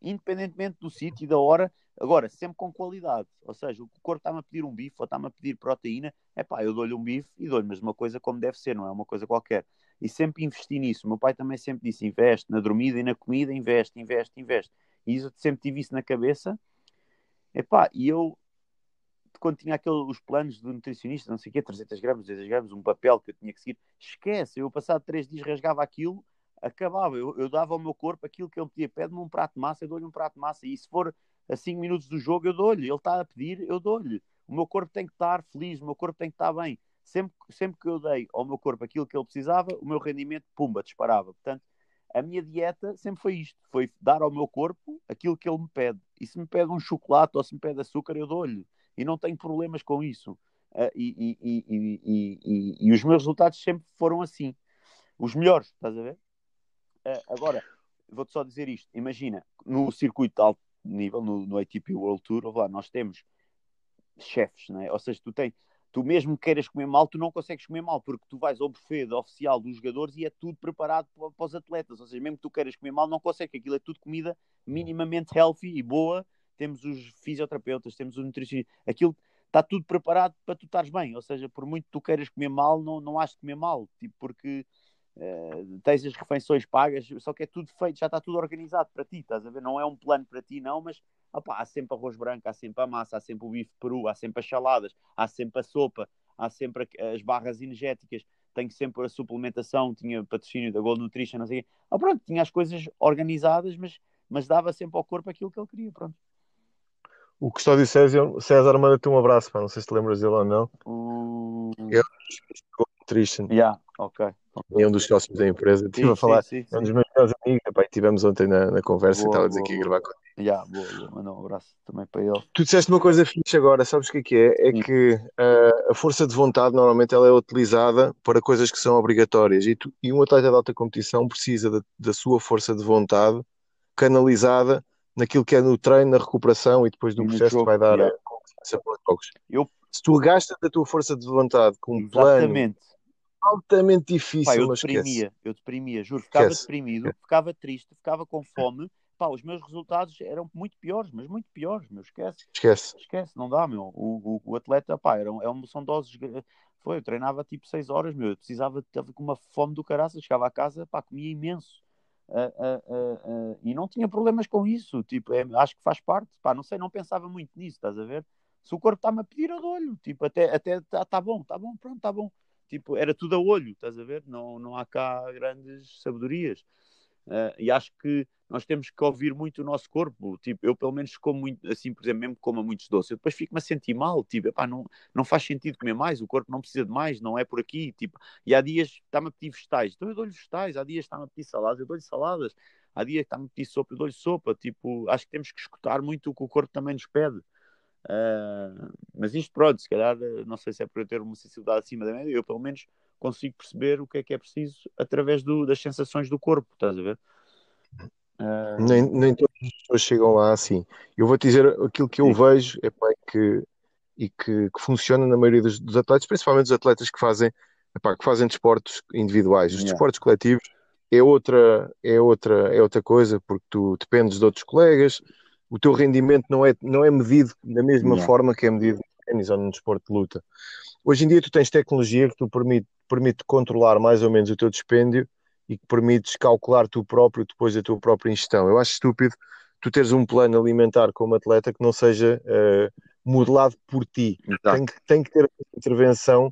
Independentemente do sítio e da hora, agora, sempre com qualidade. Ou seja, o corpo está-me a pedir um bife ou está-me a pedir proteína, é pá, eu dou-lhe um bife e dou-lhe, mas uma coisa como deve ser, não é uma coisa qualquer. E sempre investi nisso. O meu pai também sempre disse: investe na dormida e na comida, investe, investe, investe. E isso, eu sempre tive isso na cabeça. Epá, e eu, quando tinha aqueles os planos do nutricionista, não sei o quê, 300 gramas, 200 gramas, um papel que eu tinha que seguir, esquece, eu passado três dias rasgava aquilo, acabava, eu, eu dava ao meu corpo aquilo que ele pedia, pede-me um prato de massa, eu dou-lhe um prato de massa, e se for a 5 minutos do jogo, eu dou-lhe, ele está a pedir, eu dou-lhe. O meu corpo tem que estar feliz, o meu corpo tem que estar bem. Sempre, sempre que eu dei ao meu corpo aquilo que ele precisava, o meu rendimento, pumba, disparava. Portanto, a minha dieta sempre foi isto: foi dar ao meu corpo aquilo que ele me pede. E se me pede um chocolate ou se me pede açúcar, eu dou-lhe. E não tenho problemas com isso. Uh, e, e, e, os meus resultados sempre foram assim. Os melhores, estás a ver? Uh, agora, vou-te só dizer isto: imagina, no circuito de alto nível, no, no ATP World Tour, lá, nós temos chefes, né? ou seja, tu tens tu mesmo queiras comer mal, tu não consegues comer mal, porque tu vais ao buffet oficial dos jogadores e é tudo preparado para, para, os atletas. Ou seja, mesmo que tu queiras comer mal, não consegues, aquilo é tudo comida minimamente healthy e boa. Temos os fisioterapeutas, temos os nutricionistas, aquilo está tudo preparado para tu estares bem. Ou seja, por muito tu queiras comer mal, não, não has de comer mal, tipo, porque uh, tens as refeições pagas, só que é tudo feito, já está tudo organizado para ti, estás a ver? Não é um plano para ti, não, mas Opa, há sempre arroz branco, há sempre a massa, há sempre o bife peru, há sempre as saladas, há sempre a sopa, há sempre as barras energéticas, tenho sempre a suplementação, tinha patrocínio da Gold Nutrition, não sei o quê. Ah, pronto, tinha as coisas organizadas, mas, mas dava sempre ao corpo aquilo que ele queria, pronto. O Custódio César, César manda-te um abraço, pá. não sei se te lembras dele ou não. O... É Gold Nutrition. Yeah, ok. é um dos sócios da empresa. Estive a falar, sim, sim, é um dos meus melhores amigos. Epá, tivemos ontem na, na conversa boa, e estávamos aqui a gravar com ele. Yeah, boa, boa. Manda um abraço também para ele. Tu disseste uma coisa fixe agora, sabes o que é que é? É que uh, a força de vontade normalmente ela é utilizada para coisas que são obrigatórias e, tu, e um atleta de alta competição precisa da, da sua força de vontade canalizada naquilo que é no treino, na recuperação e depois do processo que vai dar yeah. a, a Eu... Se tu gastas a tua força de vontade com um Exatamente. plano altamente difícil. Pá, eu deprimia, esquece. eu deprimia, juro, ficava esquece. deprimido, ficava triste, ficava com fome. Pá, os meus resultados eram muito piores, mas muito piores, meu, esquece. Esquece. Esquece, não dá, meu. O, o, o atleta, pá, era, é uma, são doses. Foi, eu treinava tipo 6 horas, meu. Eu precisava, estava com uma fome do caraças, chegava à casa, pá, comia imenso. Uh, uh, e não tinha problemas com isso, tipo, é, acho que faz parte, pá, não sei, não pensava muito nisso, estás a ver? Se o corpo está-me a pedir, eu dou-lhe, tipo, até, até tá, tá bom, tá bom, pronto, tá bom tipo, era tudo a olho, estás a ver? Não, não há cá grandes sabedorias. Uh, e acho que nós temos que ouvir muito o nosso corpo. Tipo, eu pelo menos como muito, assim, por exemplo, mesmo como muitos doces, eu depois fico-me a sentir mal. Tipo, epá, não, não faz sentido comer mais, o corpo não precisa de mais, não é por aqui. Tipo, e há dias está-me a pedir vegetais, então eu dou-lhe vegetais. Há dias está-me a pedir saladas, eu dou-lhe saladas. Há dias está-me a pedir sopa, eu dou-lhe sopa. Tipo, acho que temos que escutar muito o que o corpo também nos pede. Uh, mas isto, pronto, se calhar, não sei se é por eu ter uma sensibilidade acima da média, eu pelo menos consigo perceber o que é que é preciso através do, das sensações do corpo, estás a ver? Uh... Nem, nem todas as pessoas chegam lá assim. Eu vou te dizer aquilo que eu Sim. vejo é que, e que, que, funciona na maioria dos, dos, atletas, principalmente os atletas que fazem, epá, que fazem desportos individuais. Os yeah. desportos coletivos é outra, é, outra, é outra coisa, porque tu dependes de outros colegas, o teu rendimento não é, não é medido da mesma yeah. forma que é medido no ténis ou no desporto de luta. Hoje em dia tu tens tecnologia que tu permite, permite controlar mais ou menos o teu dispêndio e que permites calcular tu próprio depois a tua própria ingestão. Eu acho estúpido tu teres um plano alimentar como atleta que não seja uh, modelado por ti. Tem que, tem que ter intervenção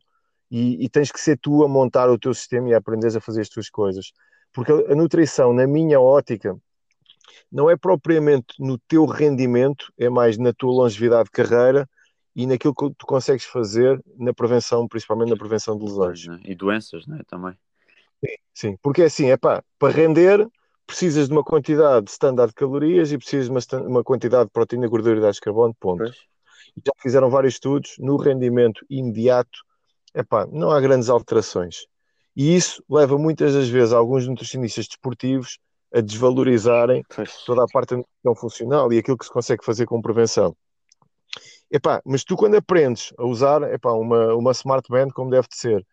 e, e, tens que ser tu a montar o teu sistema e a aprenderes a fazer as tuas coisas. Porque a, a nutrição, na minha ótica, não é propriamente no teu rendimento, é mais na tua longevidade de carreira e naquilo que tu consegues fazer na prevenção, principalmente na prevenção de lesões. Né? E doenças, né? Também. Sim, sim, porque é assim, é pá, para render precisas de uma quantidade standard de calorias e precisas de uma, uma quantidade de proteína, gordura e hidratos de carbono, ponto. E já fizeram vários estudos, no rendimento imediato, é pá, não há grandes alterações. E isso leva muitas das vezes alguns nutricionistas desportivos a desvalorizarem pois. toda a parte da nutrição funcional e aquilo que se consegue fazer com prevenção. Epá, mas tu quando aprendes a usar epá, uma, uma smart band como deve de ser,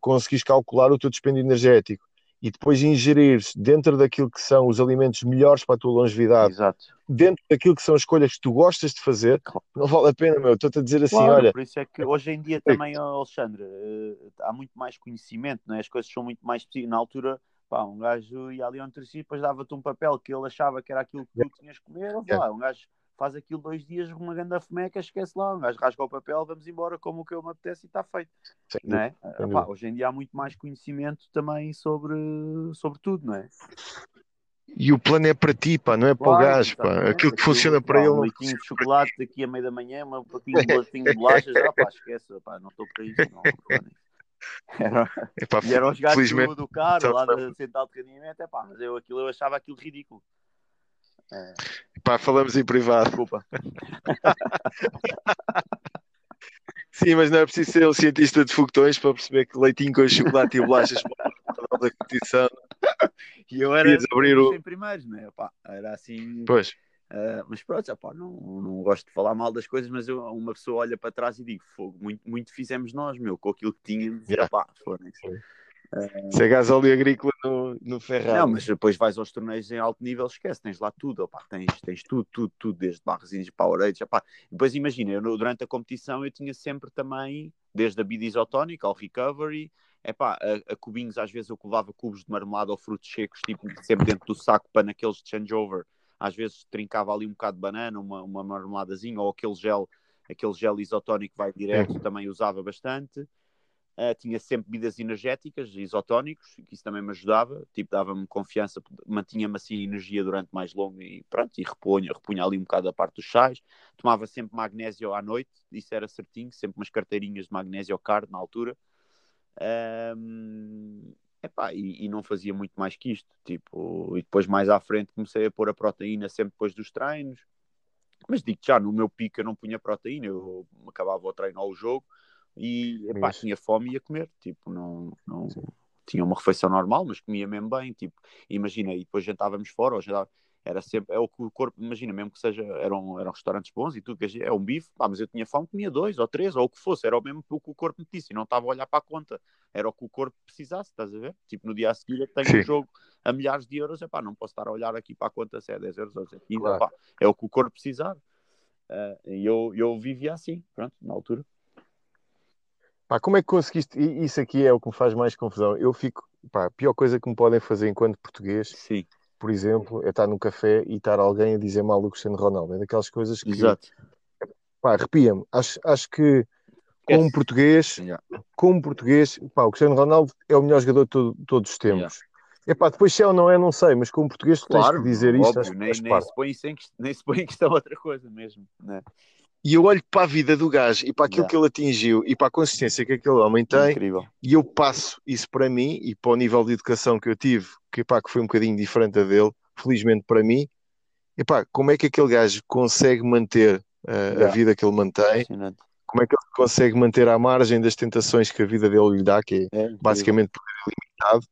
conseguires calcular o teu dispêndio energético e depois ingerires dentro daquilo que são os alimentos melhores para a tua longevidade, Exato. dentro daquilo que são escolhas que tu gostas de fazer, não vale a pena, meu. Estou-te a dizer assim, claro, olha. Por isso é que hoje em dia também, Alexandre, uh, há muito mais conhecimento, né? as coisas são muito mais. Na altura, pá, um gajo ia ali ao nutricionista, depois dava-te um papel que ele achava que era aquilo que tu tinhas que comer, yeah. um gajo faz aquilo dois dias, uma grande fomeca, esquece lá, um gajo rasga o papel, vamos embora como o que eu me apetece e está feito. Sim, não é? Epá, hoje em dia há muito mais conhecimento também sobre, sobre tudo, não é? E o plano é para ti, pá, não é para o gajo, pá. Aquilo que aquilo, funciona para ele. Um leitinho de chocolate daqui a meio da manhã, um pouquinho de leitinho de bolachas, ah, pá, esquece, pá, não estou para isso, não. Era, Epá, e eram os gajos do, do carro, lá de central de rendimento, é pá, mas eu, aquilo, eu achava aquilo ridículo. É... Pá, falamos em privado. Desculpa. Sim, mas não é preciso ser um cientista de foguetões para perceber que leitinho com chocolate e bolachas para da competição. E eu era abrir o... primeiros, né? Pá, era assim. Pois. Uh, mas pronto, opá, não, não gosto de falar mal das coisas, mas eu, uma pessoa olha para trás e digo: fogo, muito, muito fizemos nós, meu, com aquilo que tínhamos. Yeah. Opá, foram se é gasóleo agrícola no, no Ferrari. Não, mas depois vais aos torneios em alto nível, esquece, tens lá tudo, opa, tens, tens tudo, tudo, tudo, desde barrezinhos, Powerades, opa. Depois imagina, eu, durante a competição eu tinha sempre também, desde a bebida isotónica ao recovery, epá, a, a cubinhos, às vezes eu levava cubos de marmelada ou frutos secos, tipo, sempre dentro do saco para naqueles changeover, às vezes trincava ali um bocado de banana, uma, uma marmeladazinha, ou aquele gel, aquele gel isotónico vai direto, também usava bastante. Uh, tinha sempre bebidas energéticas, isotónicos, que isso também me ajudava, tipo, dava-me confiança, mantinha-me assim energia durante mais longo e pronto, e repunha, repunha ali um bocado a parte dos sais. Tomava sempre magnésio à noite, isso era certinho, sempre umas carteirinhas de magnésio card na altura. Um, Epá, e, e, não fazia muito mais que isto. Tipo, e depois mais à frente comecei a pôr a proteína sempre depois dos treinos. Mas digo já, no meu pico eu não punha proteína, eu acabava o treino ao jogo e epá, tinha fome e ia comer. Tipo, não, não tinha uma refeição normal, mas comia mesmo bem. Tipo, imagina, e depois jantávamos fora, ou jantava, era sempre, é o que o corpo, imagina, mesmo que seja, eram, eram restaurantes bons e tudo, que é um bife, pá, mas eu tinha fome, comia dois ou três, ou o que fosse, era o mesmo o que o corpo me disse, e não estava a olhar para a conta, era o que o corpo precisasse, estás a ver? Tipo, no dia a seguir eu tenho Sim. um jogo a milhares de euros, é pá, não posso estar a olhar aqui para a conta se é 10 euros ou se é 15, claro. é o que o corpo precisar. Uh, e eu, eu vivia assim, pronto, na altura. Pá, como é que conseguiste? Isso aqui é o que me faz mais confusão. Eu fico, pá, a pior coisa que me podem fazer enquanto português Sim por exemplo, é estar no café e estar alguém a dizer mal do Cristiano Ronaldo. É daquelas coisas que. Exato. Pá, arrepia-me. Acho, acho que, como português, yeah. como português, pá, o Cristiano Ronaldo é o melhor jogador de todo, todos os tempos. Yeah. Epá, depois se é ou não é, não sei, mas como português tu claro, tens que dizer óbvio, isto. Nem, nem, se põe em, nem se põe em questão outra coisa mesmo. Né? E eu olho para a vida do gajo e para aquilo yeah. que ele atingiu e para a consistência que aquele homem tem Incrível. e eu passo isso para mim e para o nível de educação que eu tive, que, pá, que foi um bocadinho diferente a dele, felizmente para mim, epá, como é que aquele gajo consegue manter uh, yeah. a vida que ele mantém? Como é que ele consegue manter à margem das tentações que a vida dele lhe dá, que é, é basicamente limitado?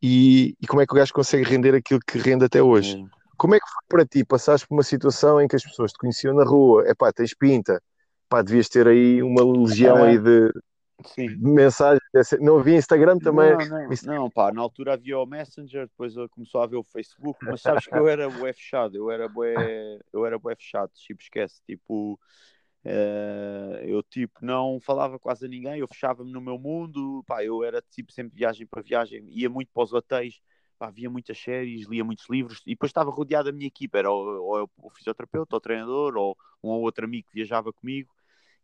E, e, como é que o gajo consegue render aquilo que rende até hoje? É. Como é que foi para ti? Passaste por uma situação em que as pessoas te conheciam na rua, epá, tens pinta, pá, devias ter aí uma legião é. aí de, Sim. mensagens. Não havia Instagram também? Não, não, não, pá, na altura havia o Messenger, depois começou a haver o Facebook, mas sabes que eu era bué fechado, eu era bué, eu era bué fechado, tipo, esquece, tipo, uh, eu tipo, não falava quase a ninguém, eu fechava-me no meu mundo, pá, eu era tipo sempre viagem para viagem, ia muito para os hotéis, pá, via muitas séries, lia muitos livros, e depois estava rodeado da minha equipa, era ou, ou o fisioterapeuta, ou o treinador, ou um ou outro amigo que viajava comigo,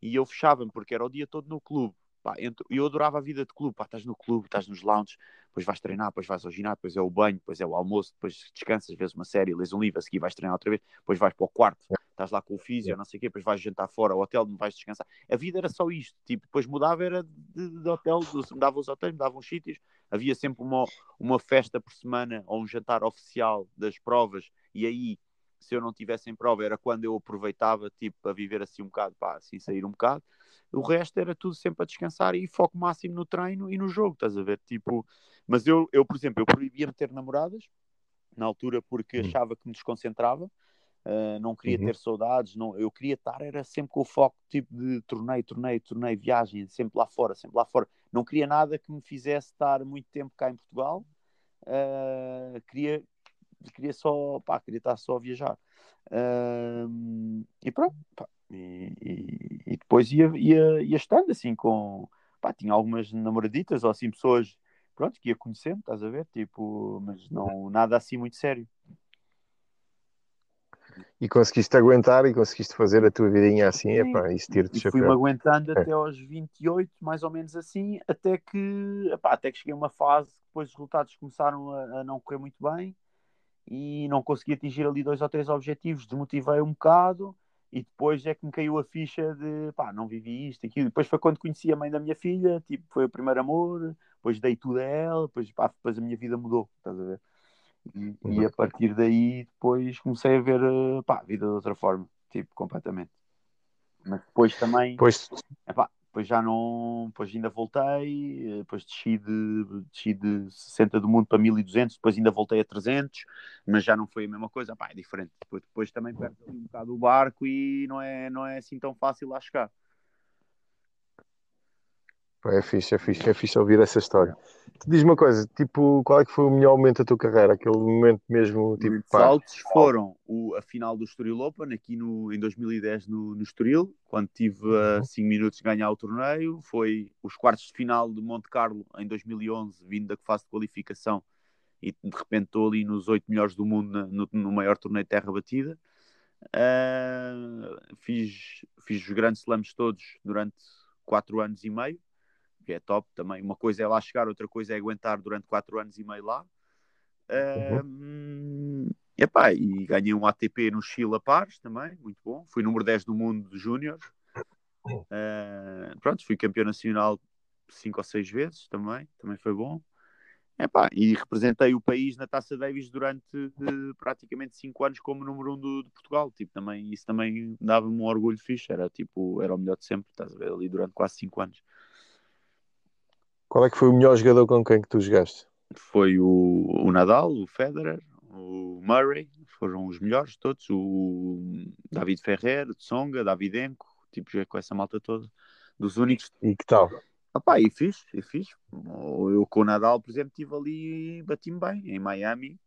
e eu fechava-me, porque era o dia todo no clube, Pá, eu adorava a vida de clube, pá, estás no clube, estás nos lounges, depois vais treinar, depois vais ao ginásio, depois é o banho, depois é o almoço, depois descansas, vês uma série, lês um livro, a seguir vais treinar outra vez, depois vais para o quarto, estás lá com o físio, não sei o quê, depois vais jantar fora, ao hotel, não vais descansar. A vida era só isto, tipo, depois mudava, era de, de hotel, mudava os hotéis, mudava os sítios, havia sempre uma, uma festa por semana ou um jantar oficial das provas, e aí se eu não tivesse em prova, era quando eu aproveitava, tipo, para viver assim um bocado, pá, assim sair um bocado. O resto era tudo sempre a descansar e foco máximo no treino e no jogo, estás a ver? Tipo, mas eu, eu por exemplo, eu proibia-me ter namoradas na altura porque uhum. achava que me desconcentrava. Uh, não queria uhum. ter saudades, não, eu queria estar, era sempre com o foco tipo de torneio, torneio, torneio, viagem, sempre lá fora, sempre lá fora. Não queria nada que me fizesse estar muito tempo cá em Portugal. Uh, queria, queria só, pá, queria estar só a viajar. Uh, e pronto, pá, e, e, e, depois ia, ia, ia estando assim com, pá, tinha algumas namoraditas ou assim pessoas, pronto, que ia conhecendo, estás a ver, tipo, mas não, nada assim muito sério. E conseguiste aguentar e conseguiste fazer a tua vidinha assim, é pá, isso tiro-te chapéu. Fui-me aguentando é. até aos 28, mais ou menos assim, até que, epá, até que cheguei a uma fase que depois os resultados começaram a, a não correr muito bem e não consegui atingir ali dois ou três objetivos, desmotivei um bocado e depois é que me caiu a ficha de pá, não vivi isto, aquilo. Depois foi quando conheci a mãe da minha filha, tipo, foi o primeiro amor, depois dei tudo a ela, depois, pá, depois a minha vida mudou, estás a ver? E, e, a partir daí depois comecei a ver pá, a vida de outra forma, tipo, completamente. Mas depois também. Pois. Epá, depois já não, depois ainda voltei, eh, depois desci de, desci de 60 do mundo para 1200, depois ainda voltei a 300, mas já não foi a mesma coisa, pá, é diferente. Depois, depois também perto um bocado o barco e não é, não é assim tão fácil lá chegar. É fixe, é fixe, é fixe ouvir essa história. Diz uma coisa, tipo, qual é que foi o melhor momento da tua carreira? Aquele momento mesmo, tipo, Os saltos foram o, a final do Estoril Open, aqui no, em 2010 no, no Estoril, quando tive a uh, 5 uhum. minutos de ganhar o torneio. Foi os quartos de final de Monte Carlo em 2011, vindo da fase de qualificação, e de repente estou ali nos 8 melhores do mundo na, no, no, maior torneio de terra batida. Uh, fiz, fiz os grandes slams todos durante 4 anos e meio que é top também. Uma coisa é lá chegar, outra coisa é aguentar durante 4 anos e meio lá. Uhum. epá, e ganhei um ATP no Chile a pares também, muito bom. Fui número 10 do mundo de Júnior. Uh, pronto, fui campeão nacional cinco ou seis vezes também, também foi bom. Epá, e representei o país na Taça Davis durante praticamente 5 anos como número 1 um do, de Portugal. Tipo, também, isso também dava-me um orgulho fixe. Era, tipo, era o melhor de sempre, estás a ver, ali durante quase 5 anos. Qual é que foi o melhor jogador com quem que tu jogaste? Foi o, o Nadal, o Federer, o Murray, foram os melhores todos. O David Ferrer, o Tsonga, Davidenko, tipo, joguei com essa malta toda. Dos únicos. E que tal? Epá, e fiz, e fiz. Eu com o Nadal, por exemplo, estive ali bati-me bem, em Miami.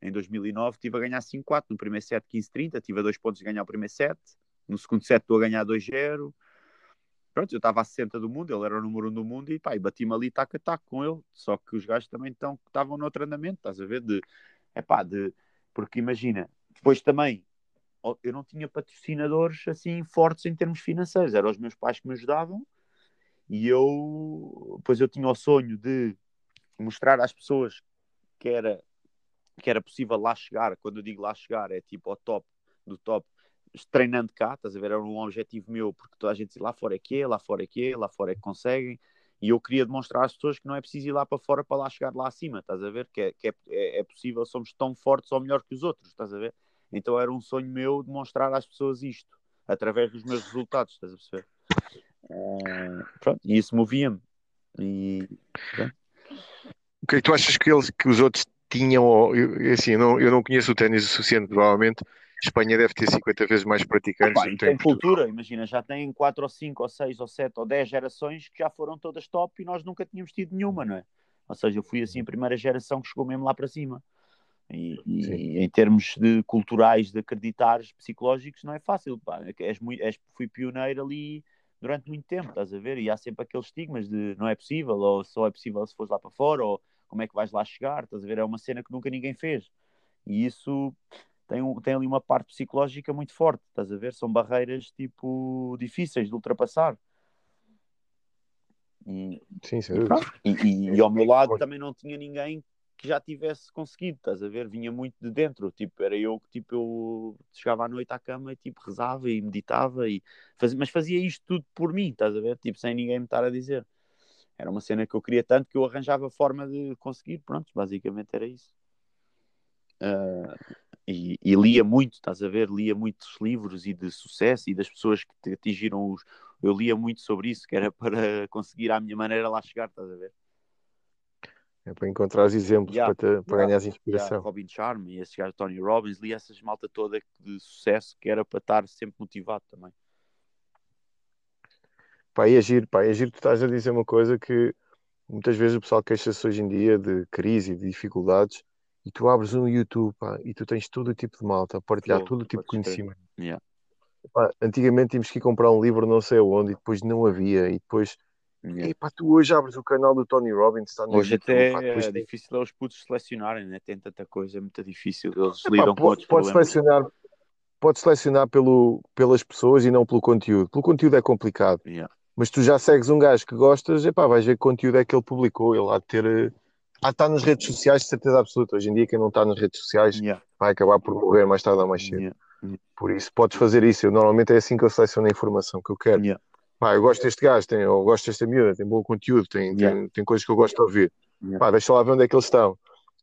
Em 2009 estive a ganhar 5-4 no primeiro set 15-30, estive a dois pontos de ganhar o primeiro set. No segundo set estou a ganhar 2-0. Pronto, eu estava a 60 do mundo, ele era o número 1 do mundo e pá, bati-me ali taco a taco com ele. Só que os gajos também estavam no outro andamento, estás a ver? De, epá, de, porque imagina, depois também eu não tinha patrocinadores assim fortes em termos financeiros, eram os meus pais que me ajudavam e eu, pois eu tinha o sonho de mostrar às pessoas que era, que era possível lá chegar. Quando eu digo lá chegar, é tipo ao top do top, treinando cá, estás a ver? Era um objetivo meu, porque toda a gente diz lá fora é que é, lá fora é que é, lá fora é que conseguem. E eu queria demonstrar às pessoas que não é preciso ir lá para fora para lá chegar lá acima, estás a ver? Que é, que é, é, é possível, somos tão fortes ou melhor que os outros, estás a ver? Então era um sonho meu demonstrar às pessoas isto, através dos meus resultados, estás a perceber? Uh, pronto, e isso movia-me. E, o que é que tu achas que, eles, que os outros tinham? Assim, eu não, eu não conheço o ténis o suficiente, provavelmente. Espanha deve ter 50 vezes mais praticantes. Tem cultura, imagina, já tem 4 ou 5 ou 6 ou 7 ou 10 gerações que já foram todas top e nós nunca tínhamos tido nenhuma, não é? Ou seja, eu fui assim a primeira geração que chegou mesmo lá para cima. E, e, em termos de culturais, de acreditares psicológicos, não é fácil. Pá. És, és, fui pioneiro ali durante muito tempo, estás a ver? E há sempre aqueles estigmas de não é possível, ou só é possível se fores lá para fora, ou como é que vais lá chegar, estás a ver? É uma cena que nunca ninguém fez. E isso tem, um, tem ali uma parte psicológica muito forte, estás a ver? São barreiras tipo difíceis de ultrapassar. E, Sim, sim. E, e, e, ao meu lado também não tinha ninguém que já tivesse conseguido, estás a ver? Vinha muito de dentro, tipo, era eu que tipo, eu chegava à noite à cama e tipo, rezava e meditava, e fazia, mas fazia isto tudo por mim, estás a ver? Tipo, sem ninguém me estar a dizer. Era uma cena que eu queria tanto que eu arranjava forma de conseguir, pronto, basicamente era isso. Uh, e, e, lia muito, estás a ver? Lia muitos livros e de sucesso e das pessoas que te atingiram os. Eu lia muito sobre isso, que era para conseguir à minha maneira lá chegar, estás a ver? É para encontrar os exemplos, yeah, para, te, para yeah, inspiração. Yeah, Robin Charm e esse gajo Tony Robbins, li essas malta toda de sucesso que era para estar sempre motivado também. Pá, e agir, pá, e agir, tu estás a dizer uma coisa que muitas vezes o pessoal queixa-se hoje em dia de crise e de dificuldades e tu abres um YouTube pá, e tu tens todo o tipo de malta a partilhar todo o tipo de conhecimento. Yeah. Pá, antigamente tínhamos que ir comprar um livro não sei onde e depois não havia e depois Yeah. Epá, tu hoje abres o canal do Tony Robbins. Está hoje até pá, é tem... difícil é os putos selecionarem, né? tem tanta coisa, é muito difícil. Eles Epá, lidam pode, com outros pode selecionar, pode selecionar pelo, pelas pessoas e não pelo conteúdo. Pelo conteúdo é complicado. Yeah. Mas tu já segues um gajo que gostas, epá, vais ver que conteúdo é que ele publicou. Ele há de ter. De estar nas redes sociais, de certeza absoluta. Hoje em dia, quem não está nas redes sociais yeah. vai acabar por morrer mais tarde ou mais cedo. Por isso, podes fazer isso. Eu, normalmente é assim que eu seleciono a informação que eu quero pá, eu gosto deste gajo, tem, eu gosto desta miúda, tem bom conteúdo, tem, yeah. tem, tem coisas que eu gosto de ouvir. Yeah. Pá, deixa lá ver onde é que eles estão.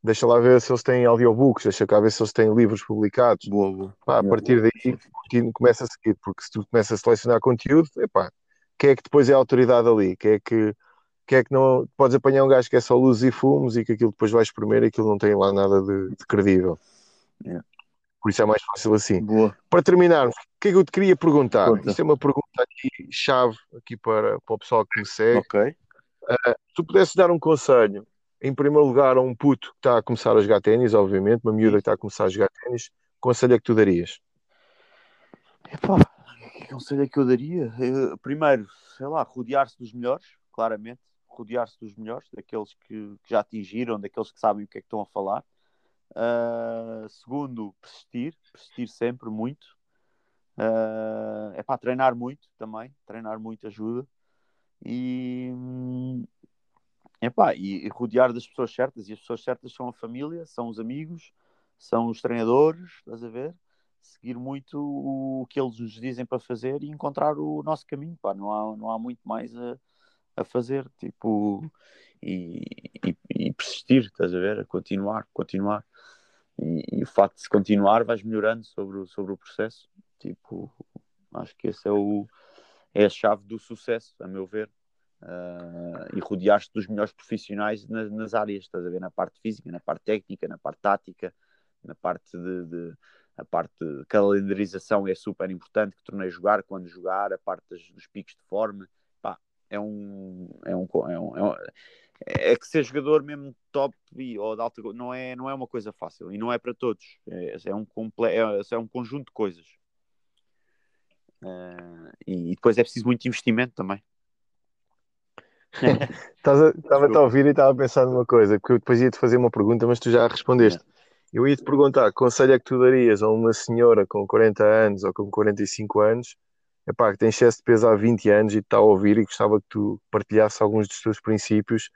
Deixa lá ver se eles têm audiobooks, deixa cá ver se eles têm livros publicados. Boa, boa. Pá, a partir daí começa a seguir, porque se tu começas a selecionar conteúdo, epá, quem é que depois é a autoridade ali? Quem é que, quem é que não podes apanhar um gajo que é só luzes e fumos e que aquilo depois vais espremer e aquilo não tem lá nada de, de credível. Yeah. Por isso é mais fácil assim. Boa. Para terminarmos, o que é que eu te queria perguntar? Conta. Isto é uma pergunta aqui, chave aqui para, para o pessoal que me segue. Ok. Uh, se tu pudesses dar um conselho, em primeiro lugar, a um puto que está a começar a jogar ténis, obviamente, uma miúda que está a começar a jogar ténis, que conselho é que tu darias? Epá, que conselho é que eu daria? Eu, primeiro, sei lá, rodear-se dos melhores, claramente, rodear-se dos melhores, daqueles que, que, já atingiram, daqueles que sabem o que é que estão a falar. Uh, segundo, persistir, persistir sempre muito. Uh, é para treinar muito também, treinar muito ajuda. E, epá, e, e rodear das pessoas certas, e as pessoas certas são a família, são os amigos, são os treinadores, estás a ver? Seguir muito o que eles nos dizem para fazer e encontrar o nosso caminho, pá, não há, não há muito mais a, a fazer, tipo, e, e, e persistir, estás a ver? A continuar, continuar. E, e, o facto de continuar vais melhorando sobre o, sobre o processo. Tipo, acho que esse é, o, é a chave do sucesso, a meu ver. Uh, e rodear-te dos melhores profissionais nas, nas, áreas, estás a ver? Na parte física, na parte técnica, na parte tática, na parte de, de a parte de calendarização é super importante, que tornei jogar, quando jogar, a parte dos, picos de forma, é um, é um, é um, é um é que ser jogador mesmo top ou de alta não é, não é uma coisa fácil e não é para todos. É, é um, comple é, é um conjunto de coisas. Uh, e, depois é preciso muito investimento também. Estava-te a ouvir e estava a pensar numa coisa, porque eu depois ia-te fazer uma pergunta, mas tu já respondeste. É. Eu ia-te perguntar, que conselho é que tu darias a uma senhora com 40 anos ou com 45 anos, epá, que tem excesso de peso há 20 anos e está a ouvir e gostava que tu partilhasse alguns dos teus princípios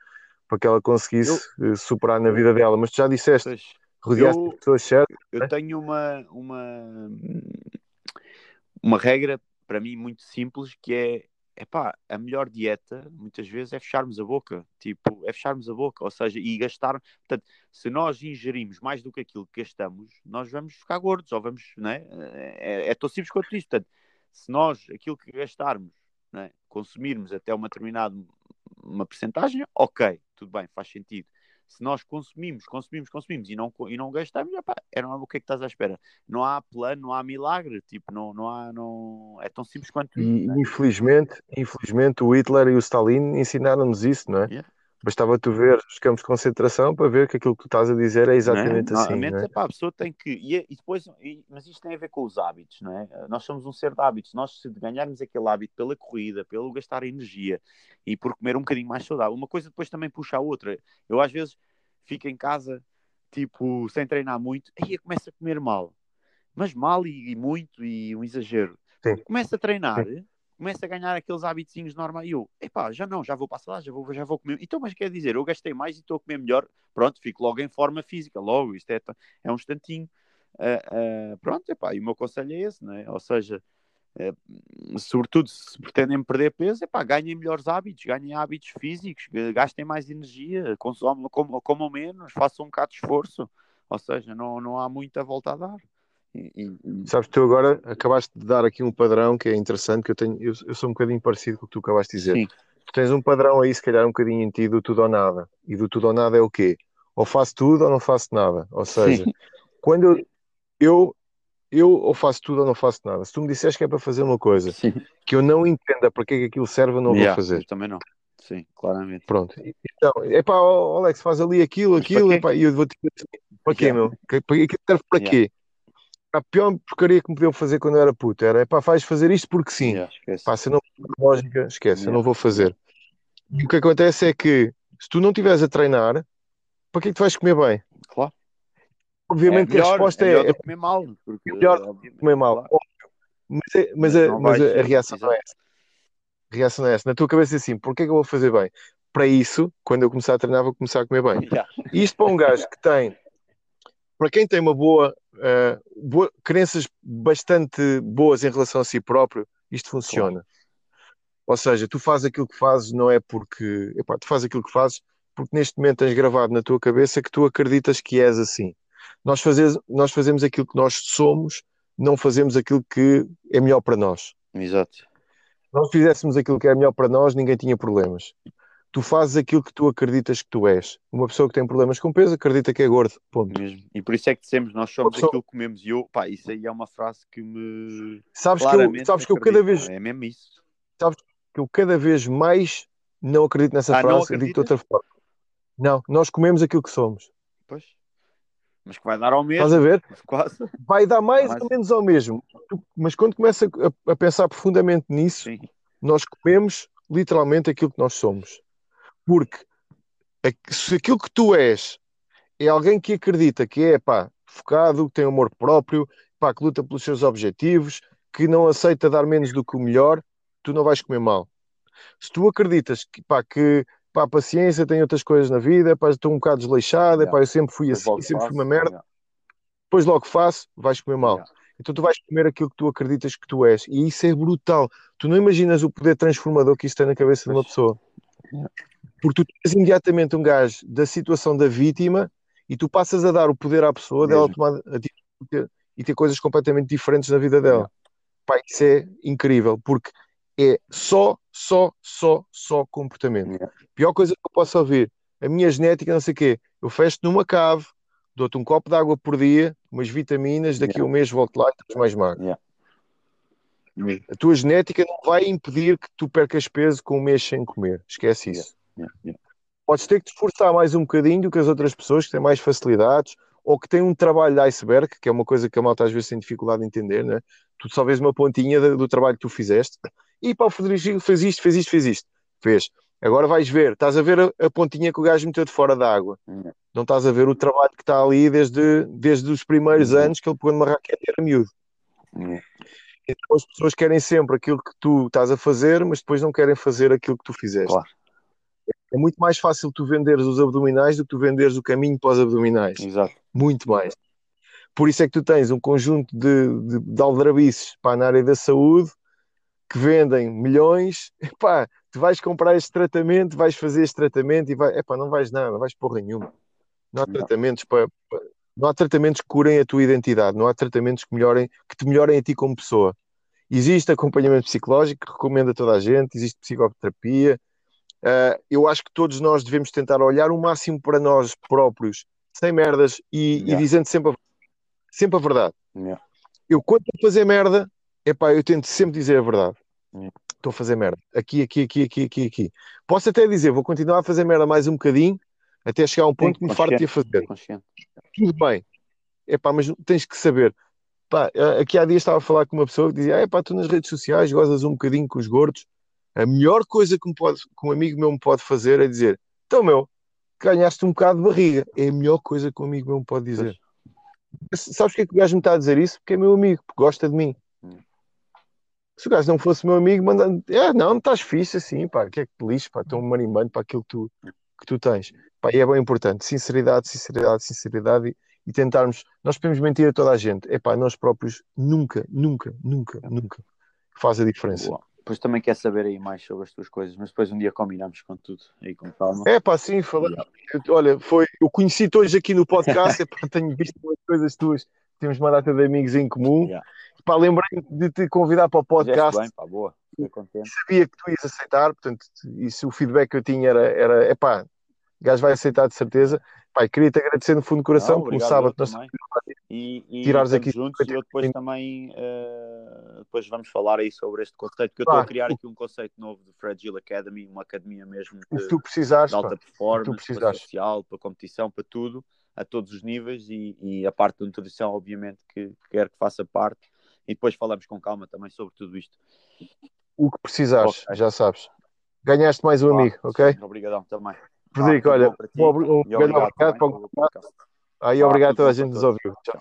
para que ela conseguisse eu, eh, superar na vida dela. Mas tu já disseste, rodeaste de pessoas certas. Eu né? tenho uma, uma, uma regra para mim muito simples que é epá, a melhor dieta muitas vezes é fecharmos a boca, tipo, é fecharmos a boca, ou seja, e gastar, portanto, se nós ingerimos mais do que aquilo que gastamos, nós vamos ficar gordos, ou vamos, né? é, é tão simples quanto isto, portanto, se nós, aquilo que gastarmos, né, consumirmos até uma determinada uma percentagem, ok, tudo bem, faz sentido. Se nós consumimos, consumimos, consumimos e não, e não gastamos, epá, é, o que é que estás à espera? Não há plano, não há milagre, tipo, não, não há, não... é tão simples quanto isso. E, né? infelizmente, infelizmente o Hitler e o Stalin ensinaram-nos isso, não é? Yeah. Bastava tu ver os campos de concentração para ver que aquilo que tu estás a dizer é exatamente não é? assim. Não, é? Pá, a pessoa tem que. E, e depois, e, mas isto tem a ver com os hábitos, não é? Nós somos um ser de hábitos. Nós, se ganharmos aquele hábito pela corrida, pelo gastar energia e por comer um bocadinho mais saudável, uma coisa depois também puxa a outra. Eu, às vezes, fico em casa, tipo, sem treinar muito, aí eu começo a comer mal. Mas mal e, e muito e um exagero. Sim. Começo a treinar. Sim começa a ganhar aqueles hábitos normais. E eu, epá, já não, já vou passar lá, já vou, já vou comer. Então, mas quer dizer, eu gastei mais e estou a comer melhor. Pronto, fico logo em forma física, logo, isto é, é um instantinho. Uh, uh, pronto, epá, e o meu conselho é esse, né? ou seja, uh, sobretudo se pretendem perder peso, epá, ganhem melhores hábitos, ganhem hábitos físicos, gastem mais energia, consomam, comam, comam menos, façam um bocado de esforço, ou seja, não, não há muita volta a dar. E, e... Sabes, tu agora acabaste de dar aqui um padrão que é interessante, que eu tenho, eu, eu sou um bocadinho parecido com o que tu acabaste de dizer. Sim. Tu tens um padrão aí, se calhar, um bocadinho em ti do tudo ou nada. E do tudo ou nada é o quê? Ou faço tudo ou não faço nada. Ou seja, Sim. quando eu, eu, eu ou faço tudo ou não faço nada. Se tu me disseres que é para fazer uma coisa Sim. que eu não entenda para que é que aquilo serve, eu não yeah, vou fazer. também não. Sim, claramente. Pronto. Então, é pá, Alex, faz ali aquilo, aquilo, e eu vou te dizer assim, para quê, yeah. meu? Aquilo serve para yeah. quê? A pior porcaria que me podiam fazer quando eu era puto era pá, faz fazer isto porque sim. Yeah, pá, se não lógica, esquece, yeah. eu não vou fazer. E o que acontece é que se tu não estiveres a treinar, para que é que tu vais comer bem? Claro. Obviamente é melhor, a resposta é. É, é comer mal. Porque, é melhor comer mal. Claro. Mas, é, mas, a, mas a, a, reação não é essa. A reação não é essa. Na tua cabeça é assim, porquê é que eu vou fazer bem? Para isso, quando eu começar a treinar, vou começar a comer bem. Yeah. E isto para um gajo que tem, para quem tem uma boa uh, boa, crenças bastante boas em relação a si próprio, isto funciona. Claro. Ou seja, tu fazes aquilo que fazes não é porque. Epá, tu fazes aquilo que fazes porque neste momento tens gravado na tua cabeça que tu acreditas que és assim. Nós, fazes, nós fazemos aquilo que nós somos, não fazemos aquilo que é melhor para nós. Exato. Se nós fizéssemos aquilo que é melhor para nós, ninguém tinha problemas tu fazes aquilo que tu acreditas que tu és. Uma pessoa que tem problemas com peso acredita que é gordo. Ponto. Mesmo. E por isso é que dizemos, nós somos pessoa... aquilo que comemos. E eu, pá, isso aí é uma frase que me. Sabes que eu, sabes que eu cada vez. É mesmo isso. Sabes que eu cada vez mais não acredito nessa ah, frase, digo de outra forma. Não, nós comemos aquilo que somos. Pois. Mas que vai dar ao mesmo. Estás a ver? Quase. Vai dar mais, mais, ou menos ao mesmo. Mas quando começa a, a pensar profundamente nisso, Sim. nós comemos literalmente aquilo que nós somos. Porque se aquilo que tu és é alguém que acredita que é pá, focado, que tem amor próprio, pá, que luta pelos seus objetivos, que não aceita dar menos do que o melhor, tu não vais comer mal. Se tu acreditas que, pá, que pá, paciência, tem outras coisas na vida, pá, estou um bocado desleixado, yeah. pá, eu sempre fui assim, sempre fui uma merda, yeah. depois logo faço, vais comer mal. Yeah. Então tu vais comer aquilo que tu acreditas que tu és. E isso é brutal. Tu não imaginas o poder transformador que isso tem na cabeça de uma pessoa. Porque tu tens imediatamente um gajo da situação da vítima e tu passas a dar o poder à pessoa dela tomar a e ter coisas completamente diferentes na vida dela. Pá, isso é incrível, porque é só, só, só, só comportamento. Pior coisa que eu posso ouvir, a minha genética, não sei o quê, eu fecho numa cave, dou-te um copo de água por dia, umas vitaminas, daqui a um mês volto lá e estás mais magro. A tua genética não vai impedir que tu percas peso com um mês sem comer. Esquece isso. Podes ter que te esforçar mais um bocadinho do que as outras pessoas que têm mais facilidades ou que têm um trabalho de iceberg, que é uma coisa que a malta às vezes tem dificuldade em entender, né? Tu só vês uma pontinha do, do trabalho que tu fizeste e pá, o Frederico fez isto, fez isto, fez isto. Fez. Agora vais ver, estás a ver a, a pontinha que o gajo meteu de fora da água. Não estás a ver o trabalho que está ali desde, desde os primeiros anos que ele pegou numa raquete e era miúdo. Então as pessoas querem sempre aquilo que tu estás a fazer, mas depois não querem fazer aquilo que tu fizeste. Claro. É muito mais fácil tu venderes os abdominais do que tu venderes o caminho para os abdominais. Exato. Muito mais. Por isso é que tu tens um conjunto de, de, de aldrabices para na área da saúde que vendem milhões. Epá, tu vais comprar este tratamento, vais fazer este tratamento e vai, epá, não vais nada, não vais porra nenhuma. Não há tratamentos para, para, não há tratamentos que curem a tua identidade, não há tratamentos que melhorem, que te melhorem a ti como pessoa. Existe acompanhamento psicológico que recomenda toda a gente, existe psicoterapia, Uh, eu acho que todos nós devemos tentar olhar o máximo para nós próprios, sem merdas e, yeah. e dizendo sempre a, sempre a verdade. Yeah. Eu, quando estou a fazer merda, epá, eu tento sempre dizer a verdade. Yeah. Estou a fazer merda. Aqui, aqui, aqui, aqui, aqui, aqui. Posso até dizer, vou continuar a fazer merda mais um bocadinho, até chegar a um ponto Sim, que me farto de a fazer. Tudo bem. Epá, mas tens que saber. Pá, aqui há dias estava a falar com uma pessoa que dizia: ah, epá, tu nas redes sociais gozas um bocadinho com os gordos. A melhor coisa que, pode, que um amigo meu me pode fazer é dizer: Então, meu, ganhaste um bocado de barriga. É a melhor coisa que um amigo meu me pode dizer. Pois. Sabes porque é que o gajo me está a dizer isso? Porque é meu amigo, porque gosta de mim. Hum. Se o gajo não fosse meu amigo, mandando, é, não, estás fixe assim, pá, que é que lixo, pá, estou um marimbando para aquilo que tu, que tu tens. Pá, e é bem importante, sinceridade, sinceridade, sinceridade e, e tentarmos, nós podemos mentir a toda a gente, é pá, nós próprios nunca, nunca, nunca, nunca faz a diferença. Boa. Depois também quer saber aí mais sobre as tuas coisas, mas depois um dia combinamos com tudo aí com calma. É pá, sim, falando. Olha, foi, eu conheci-te hoje aqui no podcast, é, pá, tenho visto umas coisas tuas, temos uma data de amigos em comum. Yeah. Pá, lembrei de te convidar para o podcast. Bem, pá, boa. Sabia que tu ias aceitar, portanto, e se o feedback que eu tinha era, era é pá, o gajo vai aceitar de certeza. Pai, queria-te agradecer no fundo do coração, Não, no sábado nós e, e tirares aqui juntos e eu depois também uh, depois vamos falar aí sobre este conceito, que eu estou a criar aqui um conceito novo de Fragile Academy, uma academia mesmo de, tu precisares, de alta performance, para social, para competição, para tudo, a todos os níveis e, e a parte da nutrição, obviamente, que, que quero que faça parte e depois falamos com calma também sobre tudo isto. O que precisares, okay. já sabes. Ganhaste mais um ah, amigo, ok? Obrigadão também. Frederico, ah, olha, um, um, um, obrigado. Aí, obrigado a toda a gente nos ouviu. Tchau,